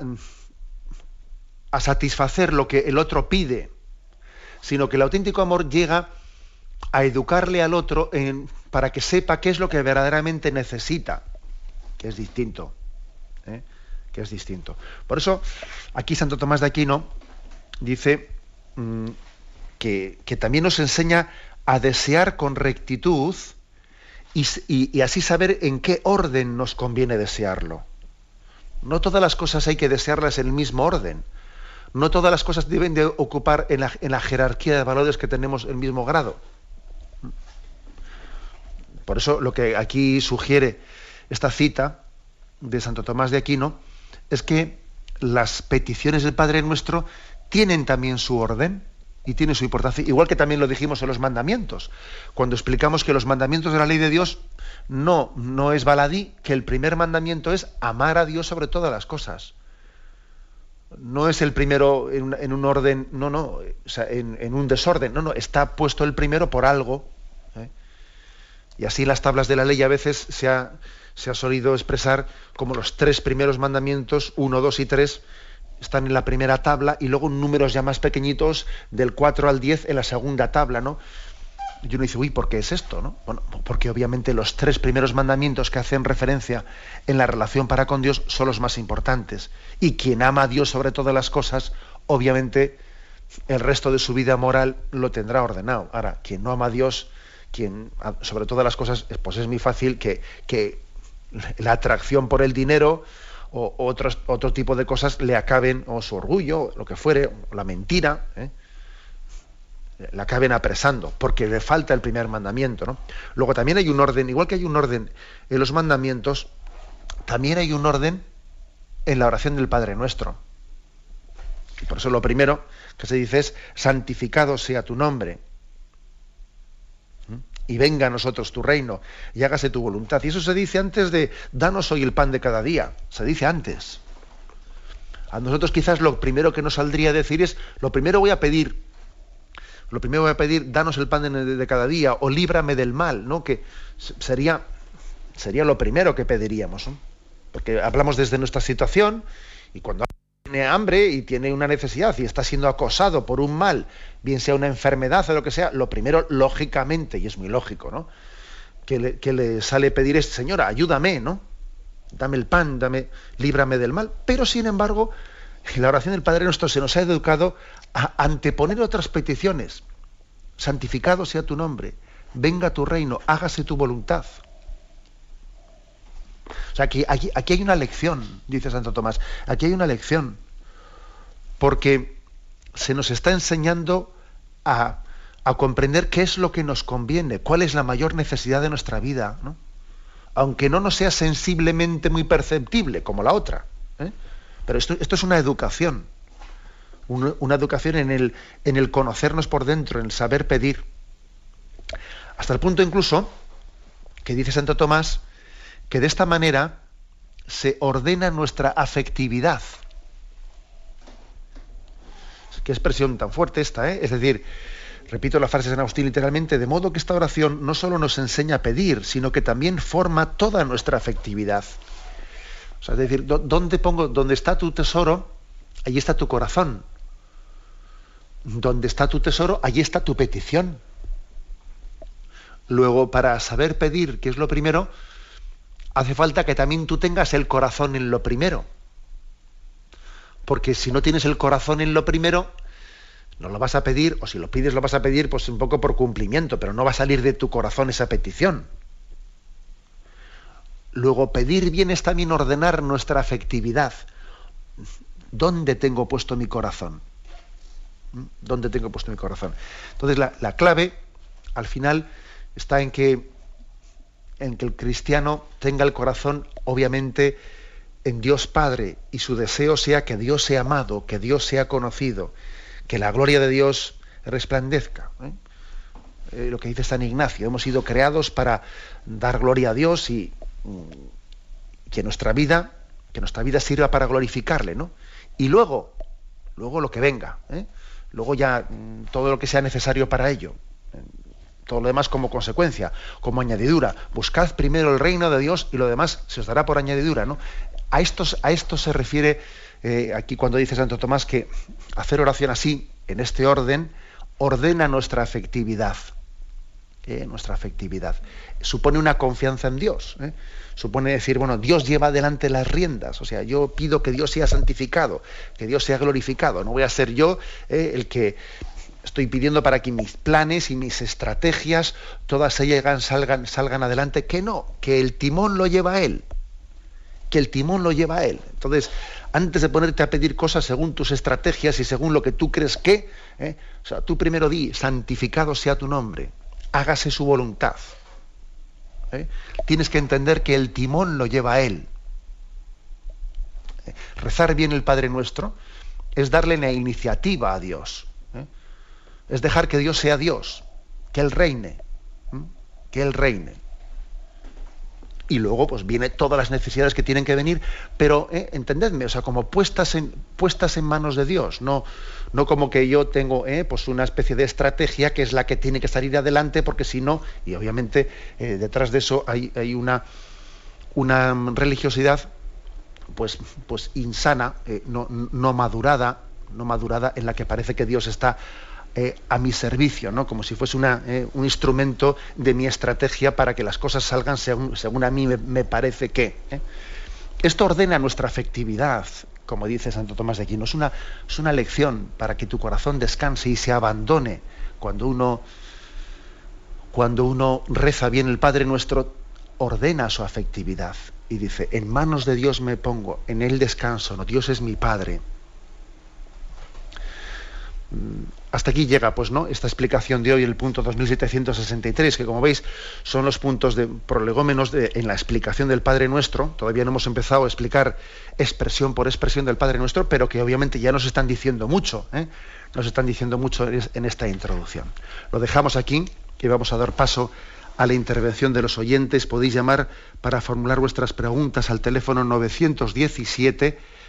satisfacer lo que el otro pide, sino que el auténtico amor llega a educarle al otro para que sepa qué es lo que verdaderamente necesita, que es distinto. ¿eh? que es distinto. Por eso, aquí Santo Tomás de Aquino dice Mm, que, también nos enseña a desear con rectitud y, así saber en qué orden nos conviene desearlo. No todas las cosas hay que desearlas en el mismo orden. No todas las cosas deben de ocupar en la, en la jerarquía de valores que tenemos el mismo grado. Por eso lo que aquí sugiere esta cita de Santo Tomás de Aquino es que las peticiones del Padre Nuestro tienen también su orden y tienen su importancia, igual que también lo dijimos en los mandamientos, cuando explicamos que los mandamientos de la ley de Dios no, no es baladí, que el primer mandamiento es amar a Dios sobre todas las cosas. No es el primero en, un orden, no, no, o sea, en, un desorden, no, no, está puesto el primero por algo. ¿eh? Y así las tablas de la ley a veces se ha, se ha solido expresar como los tres primeros mandamientos, uno, dos y tres, están en la primera tabla y luego números ya más pequeñitos del 4 al 10 en la segunda tabla, ¿no? Y uno dice, uy, ¿por qué es esto? ¿no? Bueno, porque obviamente los tres primeros mandamientos que hacen referencia en la relación para con Dios son los más importantes. Y quien ama a Dios sobre todas las cosas, obviamente el resto de su vida moral lo tendrá ordenado. Ahora, quien no ama a Dios, quien sobre todas las cosas, pues es muy fácil que, que la atracción por el dinero, o otros, otro tipo de cosas le acaben, o su orgullo, lo que fuere, o la mentira, ¿eh? le acaben apresando, porque le falta el primer mandamiento. ¿no? Luego también hay un orden, igual que hay un orden en los mandamientos, también hay un orden en la oración del Padre Nuestro. Y por eso lo primero que se dice es, santificado sea tu nombre y venga a nosotros tu reino y hágase tu voluntad. Y eso se dice antes de danos hoy el pan de cada día, se dice antes. A nosotros quizás lo primero que nos saldría a decir es, lo primero voy a pedir, lo primero voy a pedir, danos el pan de, cada día o líbrame del mal, ¿no? Que sería, sería lo primero que pediríamos, porque hablamos desde nuestra situación y cuando tiene hambre y tiene una necesidad y está siendo acosado por un mal, bien sea una enfermedad o lo que sea, lo primero, lógicamente, y es muy lógico, ¿no? Que le, sale pedir es, Señora, ayúdame, ¿no? Dame el pan, dame, líbrame del mal. Pero sin embargo, en la oración del Padre Nuestro se nos ha educado a anteponer otras peticiones. Santificado sea tu nombre, venga tu reino, hágase tu voluntad. O sea, aquí, aquí, hay una lección, dice Santo Tomás, aquí hay una lección, porque se nos está enseñando a, comprender qué es lo que nos conviene, cuál es la mayor necesidad de nuestra vida, aunque no nos sea sensiblemente muy perceptible como la otra. ¿eh? Pero esto, esto, es una educación, una, una educación en el, en el conocernos por dentro, en el saber pedir. Hasta el punto incluso que dice Santo Tomás, que de esta manera se ordena nuestra afectividad. Qué expresión tan fuerte esta, ¿eh? Es decir, repito la frase de San Agustín literalmente, de modo que esta oración no solo nos enseña a pedir, sino que también forma toda nuestra afectividad. O sea, es decir, ¿dónde pongo, donde está tu tesoro, allí está tu corazón. Donde está tu tesoro, allí está tu petición Luego, para saber pedir, que es lo primero, hace falta que también tú tengas el corazón en lo primero. Porque si no tienes el corazón en lo primero, no lo vas a pedir, o si lo pides lo vas a pedir pues un poco por cumplimiento, pero no va a salir de tu corazón esa petición. Luego, pedir bien es también ordenar nuestra afectividad. ¿Dónde tengo puesto mi corazón? ¿Mm? ¿Dónde tengo puesto mi corazón? Entonces, la, la clave, al final, está en que, en que el cristiano tenga el corazón, obviamente, en Dios Padre y su deseo sea que Dios sea amado, que Dios sea conocido, que la gloria de Dios resplandezca. ¿eh? Eh, lo que dice San Ignacio, hemos sido creados para dar gloria a Dios y mm, que nuestra vida, que nuestra vida sirva para glorificarle, ¿no? Y luego, luego lo que venga, ¿eh? luego ya mm, todo lo que sea necesario para ello todo lo demás como consecuencia, como añadidura. Buscad primero el reino de Dios y lo demás se os dará por añadidura. ¿no? A, estos, a esto se refiere eh, aquí cuando dice Santo Tomás que hacer oración así, en este orden, ordena nuestra afectividad. Eh, nuestra afectividad. Supone una confianza en Dios. ¿eh? Supone decir, bueno, Dios lleva adelante las riendas. O sea, yo pido que Dios sea santificado, que Dios sea glorificado. No voy a ser yo el que estoy pidiendo para que mis planes y mis estrategias, todas ellas salgan, salgan adelante. Que no, que el timón lo lleva a Él que el timón lo lleva a él. Entonces, antes de ponerte a pedir cosas según tus estrategias y según lo que tú crees que, ¿eh? o sea, tú primero di, santificado sea tu nombre, hágase su voluntad. ¿eh? Tienes que entender que el timón lo lleva a él. ¿Eh? Rezar bien el Padre Nuestro es darle la iniciativa a Dios. Es dejar que Dios sea Dios, que Él reine, que Él reine. Y luego pues viene todas las necesidades que tienen que venir, pero eh, entendedme, o sea, como puestas en, puestas en manos de Dios, no, no como que yo tengo eh, pues una especie de estrategia que es la que tiene que salir adelante, porque si no, y obviamente eh, detrás de eso hay, hay una, una religiosidad pues, pues insana, no, no madurada, no madurada, en la que parece que Dios está eh, a mi servicio, ¿no? como si fuese eh, un instrumento de mi estrategia para que las cosas salgan según, a mí me, parece que. ¿eh? Esto ordena nuestra afectividad, como dice Santo Tomás de Aquino. Es una, es una lección para que tu corazón descanse y se abandone cuando uno, cuando uno reza bien el Padre nuestro, ordena su afectividad y dice, en manos de Dios me pongo, en Él descanso, ¿no? Dios es mi Padre hasta aquí llega pues no esta explicación de hoy el punto 2763 que como veis son los puntos de prolegómenos en la explicación del Padre Nuestro. Todavía no hemos empezado a explicar expresión por expresión del Padre Nuestro pero que obviamente ya nos están diciendo mucho ¿eh? nos están diciendo mucho en esta introducción. Lo dejamos aquí y vamos a dar paso a la intervención de los oyentes. Podéis llamar para formular vuestras preguntas al teléfono 917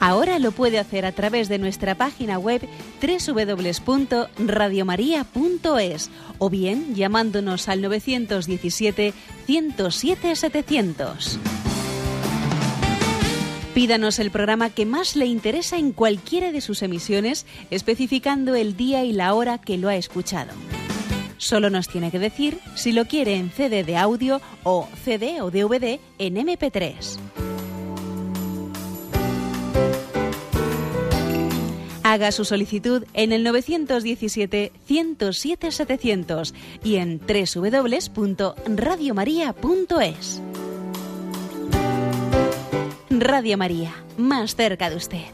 Ahora lo puede hacer a través de nuestra página web www.radiomaria.es o bien llamándonos al 917 107 700. Pídanos el programa que más le interesa en cualquiera de sus emisiones, especificando el día y la hora que lo ha escuchado. Solo nos tiene que decir si lo quiere en CD de audio o CD o DVD en MP3. Haga su solicitud en el 917-107-700 y en www.radiomaria.es. Radio María, más cerca de usted.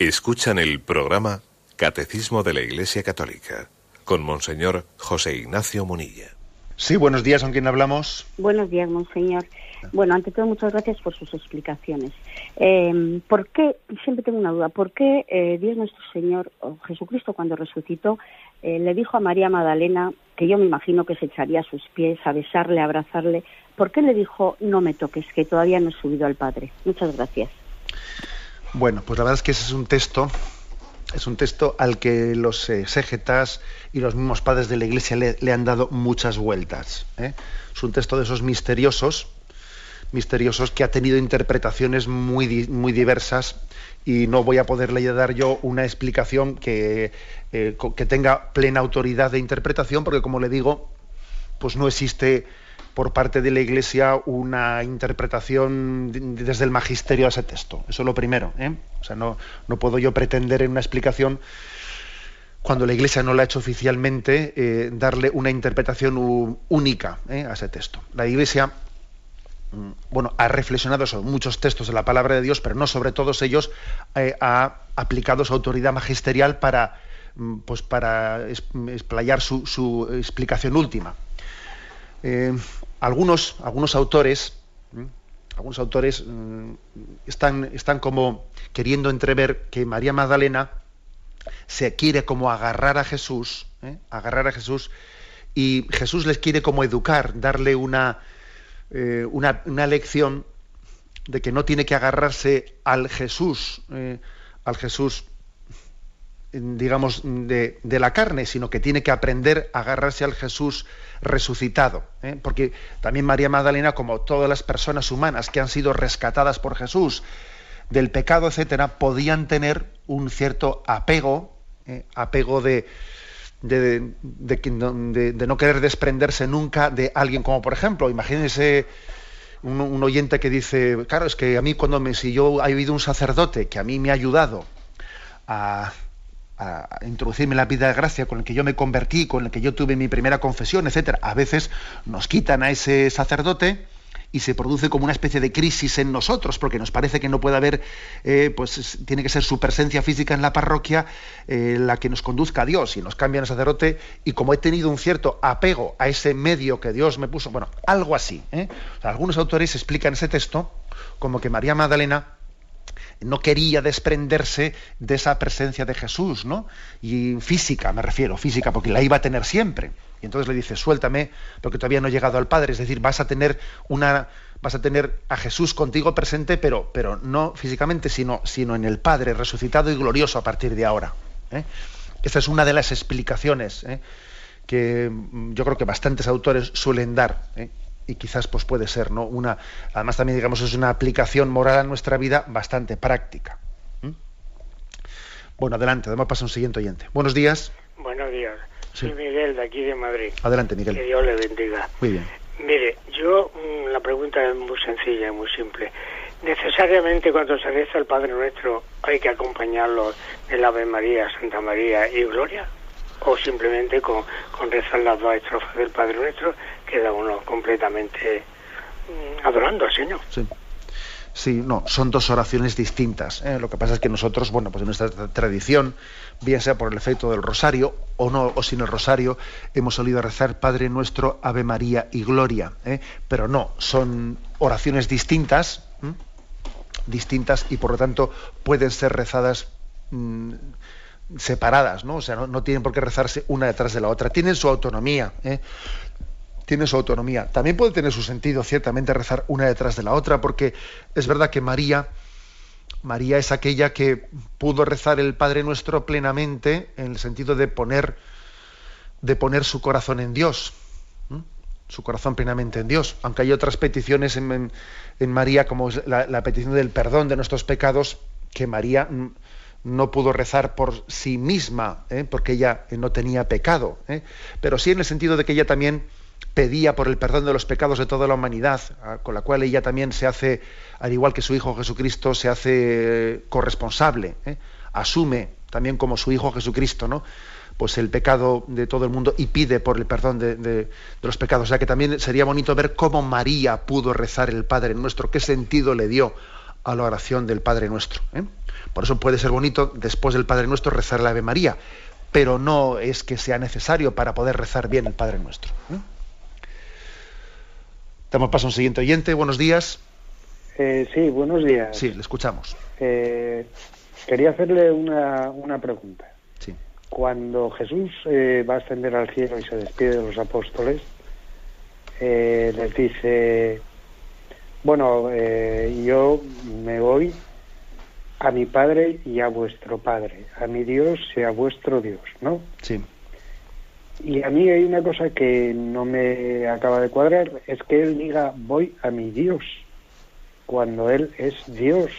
Escuchan el programa Catecismo de la Iglesia Católica con Monseñor José Ignacio Munilla. Sí, buenos días, ¿con quién hablamos? Buenos días, monseñor. Bueno, ante todo, muchas gracias por sus explicaciones. Eh, ¿Por qué, siempre tengo una duda, por qué eh, Dios nuestro Señor, Jesucristo, cuando resucitó, eh, le dijo a María Magdalena, que yo me imagino que se echaría a sus pies, a besarle, a abrazarle, ¿por qué le dijo, no me toques, que todavía no he subido al Padre? Muchas gracias. Bueno, pues la verdad es que ese es un texto, es un texto al que los exégetas y los mismos padres de la Iglesia le, han dado muchas vueltas. Es un texto de esos misteriosos, misteriosos que ha tenido interpretaciones muy, muy diversas y no voy a poderle dar yo una explicación que, eh, que tenga plena autoridad de interpretación porque como le digo pues no existe por parte de la Iglesia una interpretación desde el magisterio a ese texto. Eso es lo primero. ¿eh? O sea, no, no puedo yo pretender en una explicación cuando la Iglesia no la ha hecho oficialmente, eh, darle una interpretación única a ese texto. La Iglesia bueno, ha reflexionado sobre muchos textos de la palabra de Dios, pero no sobre todos ellos eh, ha aplicado su autoridad magisterial para, mm, pues para explayar su, explicación última. Eh, algunos, algunos autores, mm, algunos autores están, están como queriendo entrever que María Magdalena se quiere como agarrar a Jesús, ¿eh? agarrar a Jesús, y Jesús les quiere como educar, darle una, eh, una, lección de que no tiene que agarrarse al Jesús, eh, al Jesús, digamos, de, la carne, sino que tiene que aprender a agarrarse al Jesús resucitado. ¿eh? Porque también María Magdalena, como todas las personas humanas que han sido rescatadas por Jesús del pecado, etcétera, podían tener un cierto apego, apego de, de, de, no querer desprenderse nunca de alguien como por ejemplo, imagínense un, oyente que dice, claro, es que a mí cuando me, si yo he habido un sacerdote que a mí me ha ayudado a, a introducirme en la vida de gracia, con el que yo me convertí, con el que yo tuve mi primera confesión, etcétera, a veces nos quitan a ese sacerdote y se produce como una especie de crisis en nosotros, porque nos parece que no puede haber, eh, pues tiene que ser su presencia física en la parroquia eh, la que nos conduzca a Dios y nos cambian el sacerdote, y como he tenido un cierto apego a ese medio que Dios me puso, bueno, algo así. ¿eh? algunos autores explican ese texto como que María Magdalena no quería desprenderse de esa presencia de Jesús, ¿no? Y física, me refiero, física, porque la iba a tener siempre. Y entonces le dice, suéltame, porque todavía no he llegado al Padre. Es decir, vas a tener una, vas a tener a Jesús contigo presente, pero, pero no físicamente, sino, sino en el Padre, resucitado y glorioso a partir de ahora. ¿eh? Esta es una de las explicaciones ¿eh? que mm, yo creo que bastantes autores suelen dar. ¿eh? y quizás pues puede ser no una además también digamos es una aplicación moral a nuestra vida bastante práctica bueno adelante además pasa un siguiente oyente buenos días buenos días soy Miguel de aquí de Madrid. Adelante Miguel. Que Dios le bendiga. Muy bien. Mire yo mm, la pregunta es muy sencilla y muy simple. Necesariamente cuando se reza el Padre Nuestro hay que acompañarlo del Ave María Santa María y Gloria o simplemente con, con rezar las dos estrofas del Padre Nuestro queda uno completamente mm, adorando al Señor. Sí. Sí, no, son dos oraciones distintas. ¿eh? Lo que pasa es que nosotros, bueno, pues en nuestra tradición, bien sea por el efecto del rosario o no, o sin el rosario, hemos solido rezar Padre nuestro, Ave María y Gloria. ¿eh? Pero no, son oraciones distintas, distintas y por lo tanto pueden ser rezadas mm, separadas, ¿no? O sea, no, tienen por qué rezarse una detrás de la otra. Tienen su autonomía. Tiene su autonomía. También puede tener su sentido, ciertamente, rezar una detrás de la otra, porque es verdad que María, María es aquella que pudo rezar el Padre Nuestro plenamente, en el sentido de poner, de poner su corazón en Dios, su corazón plenamente en Dios. Aunque hay otras peticiones en, María, como la, petición del perdón de nuestros pecados, que María no pudo rezar por sí misma, ¿eh? porque ella no tenía pecado, ¿eh? pero sí en el sentido de que ella también pedía por el perdón de los pecados de toda la humanidad, con la cual ella también se hace, al igual que su Hijo Jesucristo, se hace eh, corresponsable, ¿eh? asume también como su Hijo Jesucristo, ¿no? pues el pecado de todo el mundo y pide por el perdón de, los pecados. O sea que también sería bonito ver cómo María pudo rezar el Padre Nuestro, qué sentido le dio a la oración del Padre Nuestro. ¿eh? Por eso puede ser bonito después del Padre Nuestro rezar la Ave María, pero no es que sea necesario para poder rezar bien el Padre Nuestro. Damos paso a un siguiente oyente. Buenos días. Eh, sí, buenos días. Sí, le escuchamos. Eh, quería hacerle una, una pregunta. Sí. Cuando Jesús eh, va a ascender al cielo y se despide de los apóstoles, eh, les dice, bueno, eh, yo me voy a mi Padre y a vuestro Padre, a mi Dios y a vuestro Dios, ¿no? Sí. Y a mí hay una cosa que no me acaba de cuadrar, es que él diga voy a mi Dios, cuando él es Dios.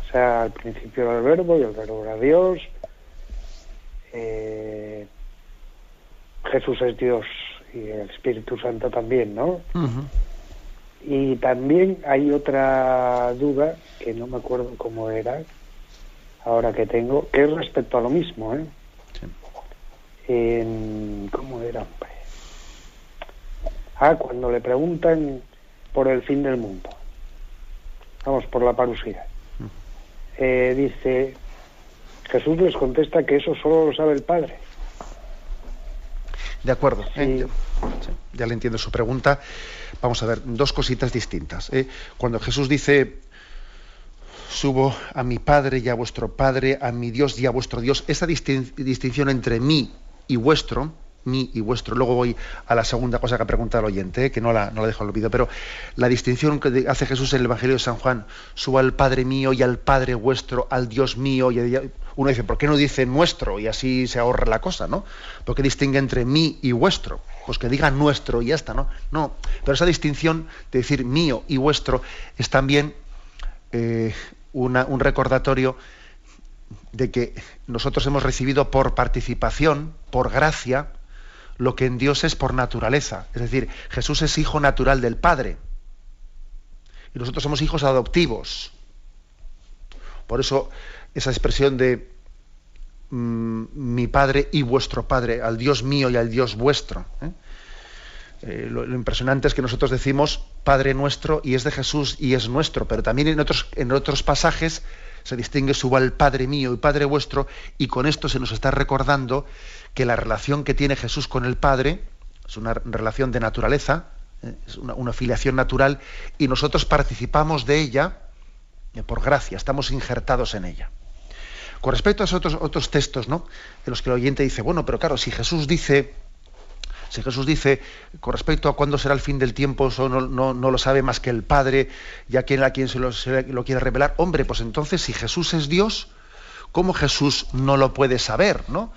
O sea, al principio era el verbo y el verbo era Dios. Eh, Jesús es Dios y el Espíritu Santo también, ¿no? Y también hay otra duda que no me acuerdo cómo era, ahora que tengo, que es respecto a lo mismo, ¿eh? Sí. En- ¿Cómo era, hombre? Ah, cuando le preguntan por el fin del mundo. Vamos, por la parusía. Eh, dice, Jesús les contesta que eso solo lo sabe el Padre. De acuerdo. ¿eh? Ya, le entiendo su pregunta. Vamos a ver, dos cositas distintas. ¿eh? Cuando Jesús dice, subo a mi Padre y a vuestro Padre, a mi Dios y a vuestro Dios, esa distin- distinción entre mí y vuestro, mí y vuestro, luego voy a la segunda cosa que ha preguntado el oyente, que no la, no la dejo al olvido, pero la distinción que hace Jesús en el Evangelio de San Juan, subo al Padre mío y al Padre vuestro, al Dios mío, y uno dice, ¿por qué no dice nuestro? Y así se ahorra la cosa, ¿no? ¿Por qué distingue entre mí y vuestro? Pues que diga nuestro y ya está, ¿no? No, pero esa distinción de decir mío y vuestro es también eh, una- un recordatorio de que nosotros hemos recibido por participación, por gracia, lo que en Dios es por naturaleza. Es decir, Jesús es hijo natural del Padre. Y nosotros somos hijos adoptivos. Por eso esa expresión de mm, mi Padre y vuestro Padre, al Dios mío y al Dios vuestro. ¿eh? Eh, lo, lo impresionante es que nosotros decimos Padre nuestro y es de Jesús y es nuestro, pero también en otros, en otros pasajes se distingue su al Padre mío y Padre vuestro, y con esto se nos está recordando que la relación que tiene Jesús con el Padre es una relación de naturaleza, ¿eh? es una, filiación natural, y nosotros participamos de ella eh, por gracia, estamos injertados en ella. Con respecto a esos otros, otros textos, ¿no? En los que el oyente dice, bueno, pero claro, si Jesús dice, si Jesús dice, con respecto a cuándo será el fin del tiempo, eso no, lo sabe más que el Padre, y a quien, a quien se lo, se lo quiere revelar, hombre, pues entonces si Jesús es Dios, ¿cómo Jesús no lo puede saber, no?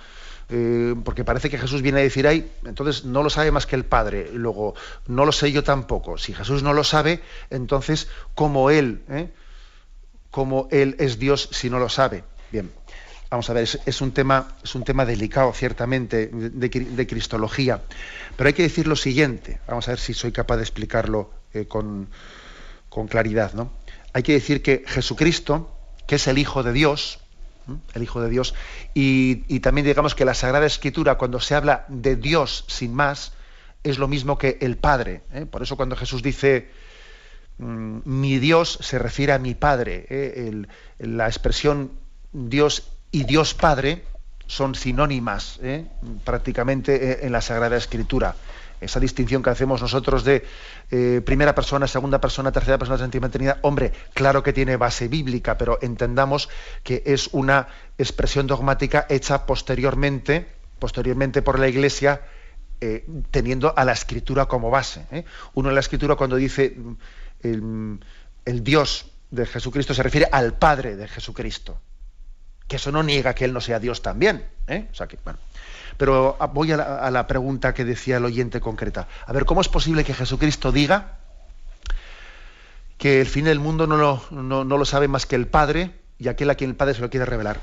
Eh, porque parece que Jesús viene a decir ahí, entonces no lo sabe más que el Padre, y luego no lo sé yo tampoco. Si Jesús no lo sabe, entonces, ¿cómo Él, eh? cómo Él es Dios si no lo sabe? Bien, vamos a ver, es, un, tema, es un tema delicado, ciertamente, de, de cri- de cristología, pero hay que decir lo siguiente, vamos a ver si soy capaz de explicarlo eh, con, con claridad, ¿no? Hay que decir que Jesucristo, que es el Hijo de Dios, el Hijo de Dios, y, y también digamos que la Sagrada Escritura, cuando se habla de Dios sin más, es lo mismo que el Padre. ¿eh? Por eso cuando Jesús dice, mm, mi Dios se refiere a mi Padre. ¿eh? La expresión Dios y Dios Padre son sinónimas ¿eh? prácticamente eh, en la Sagrada Escritura. Esa distinción que hacemos nosotros de eh, primera persona, segunda persona, tercera persona, séptima Trinidad, hombre, claro que tiene base bíblica, pero entendamos que es una expresión dogmática hecha posteriormente, posteriormente por la Iglesia, teniendo a la Escritura como base. Uno en la Escritura cuando dice mm, el Dios de Jesucristo se refiere al Padre de Jesucristo que eso no niega que él no sea Dios también. ¿eh? O sea que, bueno. Pero ah, voy a la, pregunta que decía el oyente concreta. A ver, ¿cómo es posible que Jesucristo diga que el fin del mundo no lo, no- no lo sabe más que el Padre y aquel a quien el Padre se lo quiere revelar?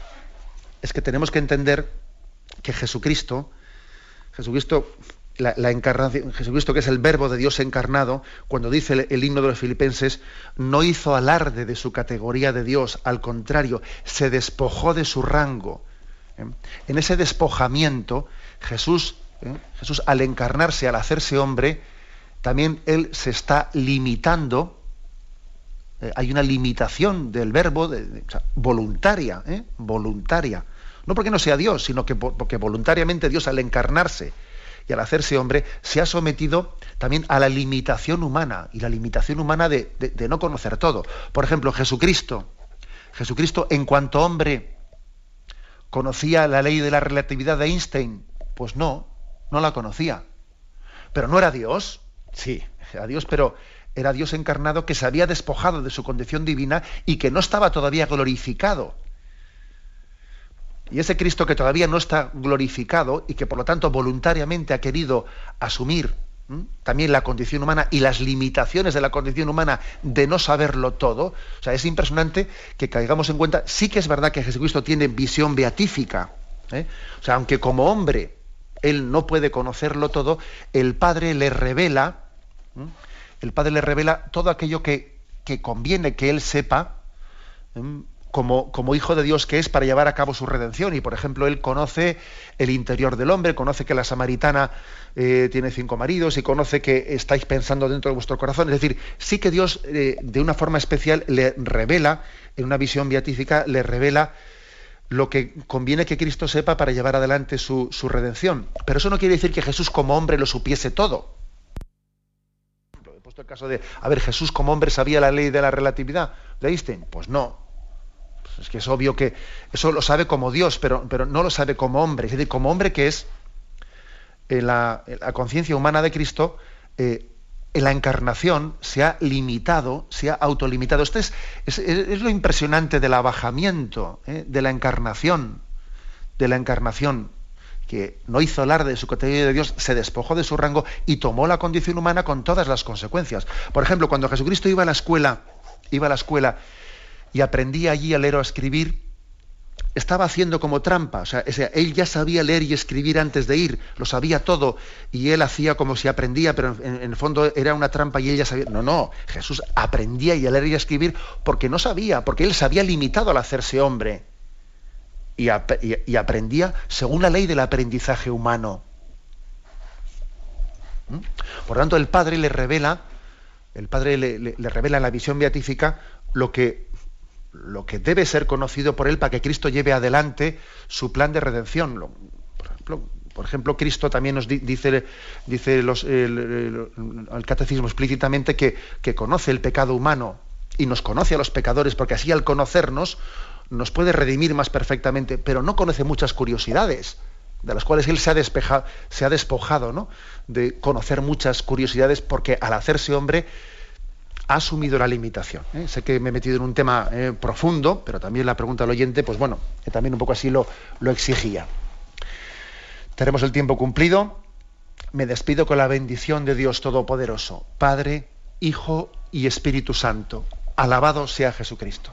Es que tenemos que entender que Jesucristo, Jesucristo, la, encarnación, Jesucristo que es el verbo de Dios encarnado, cuando dice el, himno de los filipenses, no hizo alarde de su categoría de Dios, al contrario, se despojó de su rango. ¿eh? En ese despojamiento, Jesús, ¿eh? Jesús al encarnarse, al hacerse hombre, también él se está limitando. eh, hay una limitación del verbo voluntaria, voluntaria. No porque no sea Dios, sino que por- porque voluntariamente Dios al encarnarse y al hacerse hombre, se ha sometido también a la limitación humana y la limitación humana de, no conocer todo. Por ejemplo, Jesucristo. Jesucristo, en cuanto hombre, conocía la ley de la relatividad de Einstein. Pues no, no la conocía. Pero no era Dios. Sí, era Dios, pero era Dios encarnado que se había despojado de su condición divina y que no estaba todavía glorificado. Y ese Cristo que todavía no está glorificado y que por lo tanto voluntariamente ha querido asumir también la condición humana y las limitaciones de la condición humana de no saberlo todo, o sea, es impresionante que caigamos en cuenta, sí que es verdad que Jesucristo tiene visión beatífica, ¿eh? o sea, aunque como hombre él no puede conocerlo todo, el Padre le revela, el Padre le revela todo aquello que, que conviene que él sepa, como, hijo de Dios que es para llevar a cabo su redención. Y, por ejemplo, él conoce el interior del hombre, conoce que la samaritana eh, tiene cinco maridos y conoce que estáis pensando dentro de vuestro corazón. Es decir, sí que Dios, eh, de una forma especial, le revela, en una visión beatífica, le revela lo que conviene que Cristo sepa para llevar adelante su, redención. Pero eso no quiere decir que Jesús como hombre lo supiese todo. He puesto el caso de, a ver, Jesús como hombre sabía la ley de la relatividad de. Pues no, es que es obvio que eso lo sabe como Dios, pero, pero no lo sabe como hombre. Es decir, como hombre que es en la, conciencia humana de Cristo, eh, en la encarnación se ha limitado, se ha autolimitado. Esto es, es, lo impresionante del abajamiento, eh, de la encarnación, de la encarnación, que no hizo alarde de su categoría de Dios, se despojó de su rango y tomó la condición humana con todas las consecuencias. Por ejemplo, cuando Jesucristo iba a la escuela, iba a la escuela y aprendía allí a leer o a escribir, estaba haciendo como trampa. O sea, él ya sabía leer y escribir antes de ir, lo sabía todo, y él hacía como si aprendía, pero en, el fondo era una trampa y él ya sabía. No, no, Jesús aprendía y a leer y a escribir porque no sabía, porque él se había limitado al hacerse hombre. Y, aprendía según la ley del aprendizaje humano. ¿Mm? Por tanto, el Padre le revela, el Padre le, le revela en la visión beatífica lo que lo que debe ser conocido por él para que Cristo lleve adelante su plan de redención. Por ejemplo, Cristo también nos dice, dice el, catecismo explícitamente que, que conoce el pecado humano y nos conoce a los pecadores, porque así al conocernos nos puede redimir más perfectamente, pero no conoce muchas curiosidades, de las cuales él se ha, despejado, se ha despojado ¿no? de conocer muchas curiosidades, porque al hacerse hombre ha asumido la limitación. ¿eh? Sé que me he metido en un tema eh, profundo, pero también la pregunta del oyente, pues bueno, también un poco así lo, lo exigía. Tenemos el tiempo cumplido. Me despido con la bendición de Dios Todopoderoso, Padre, Hijo y Espíritu Santo. Alabado sea Jesucristo.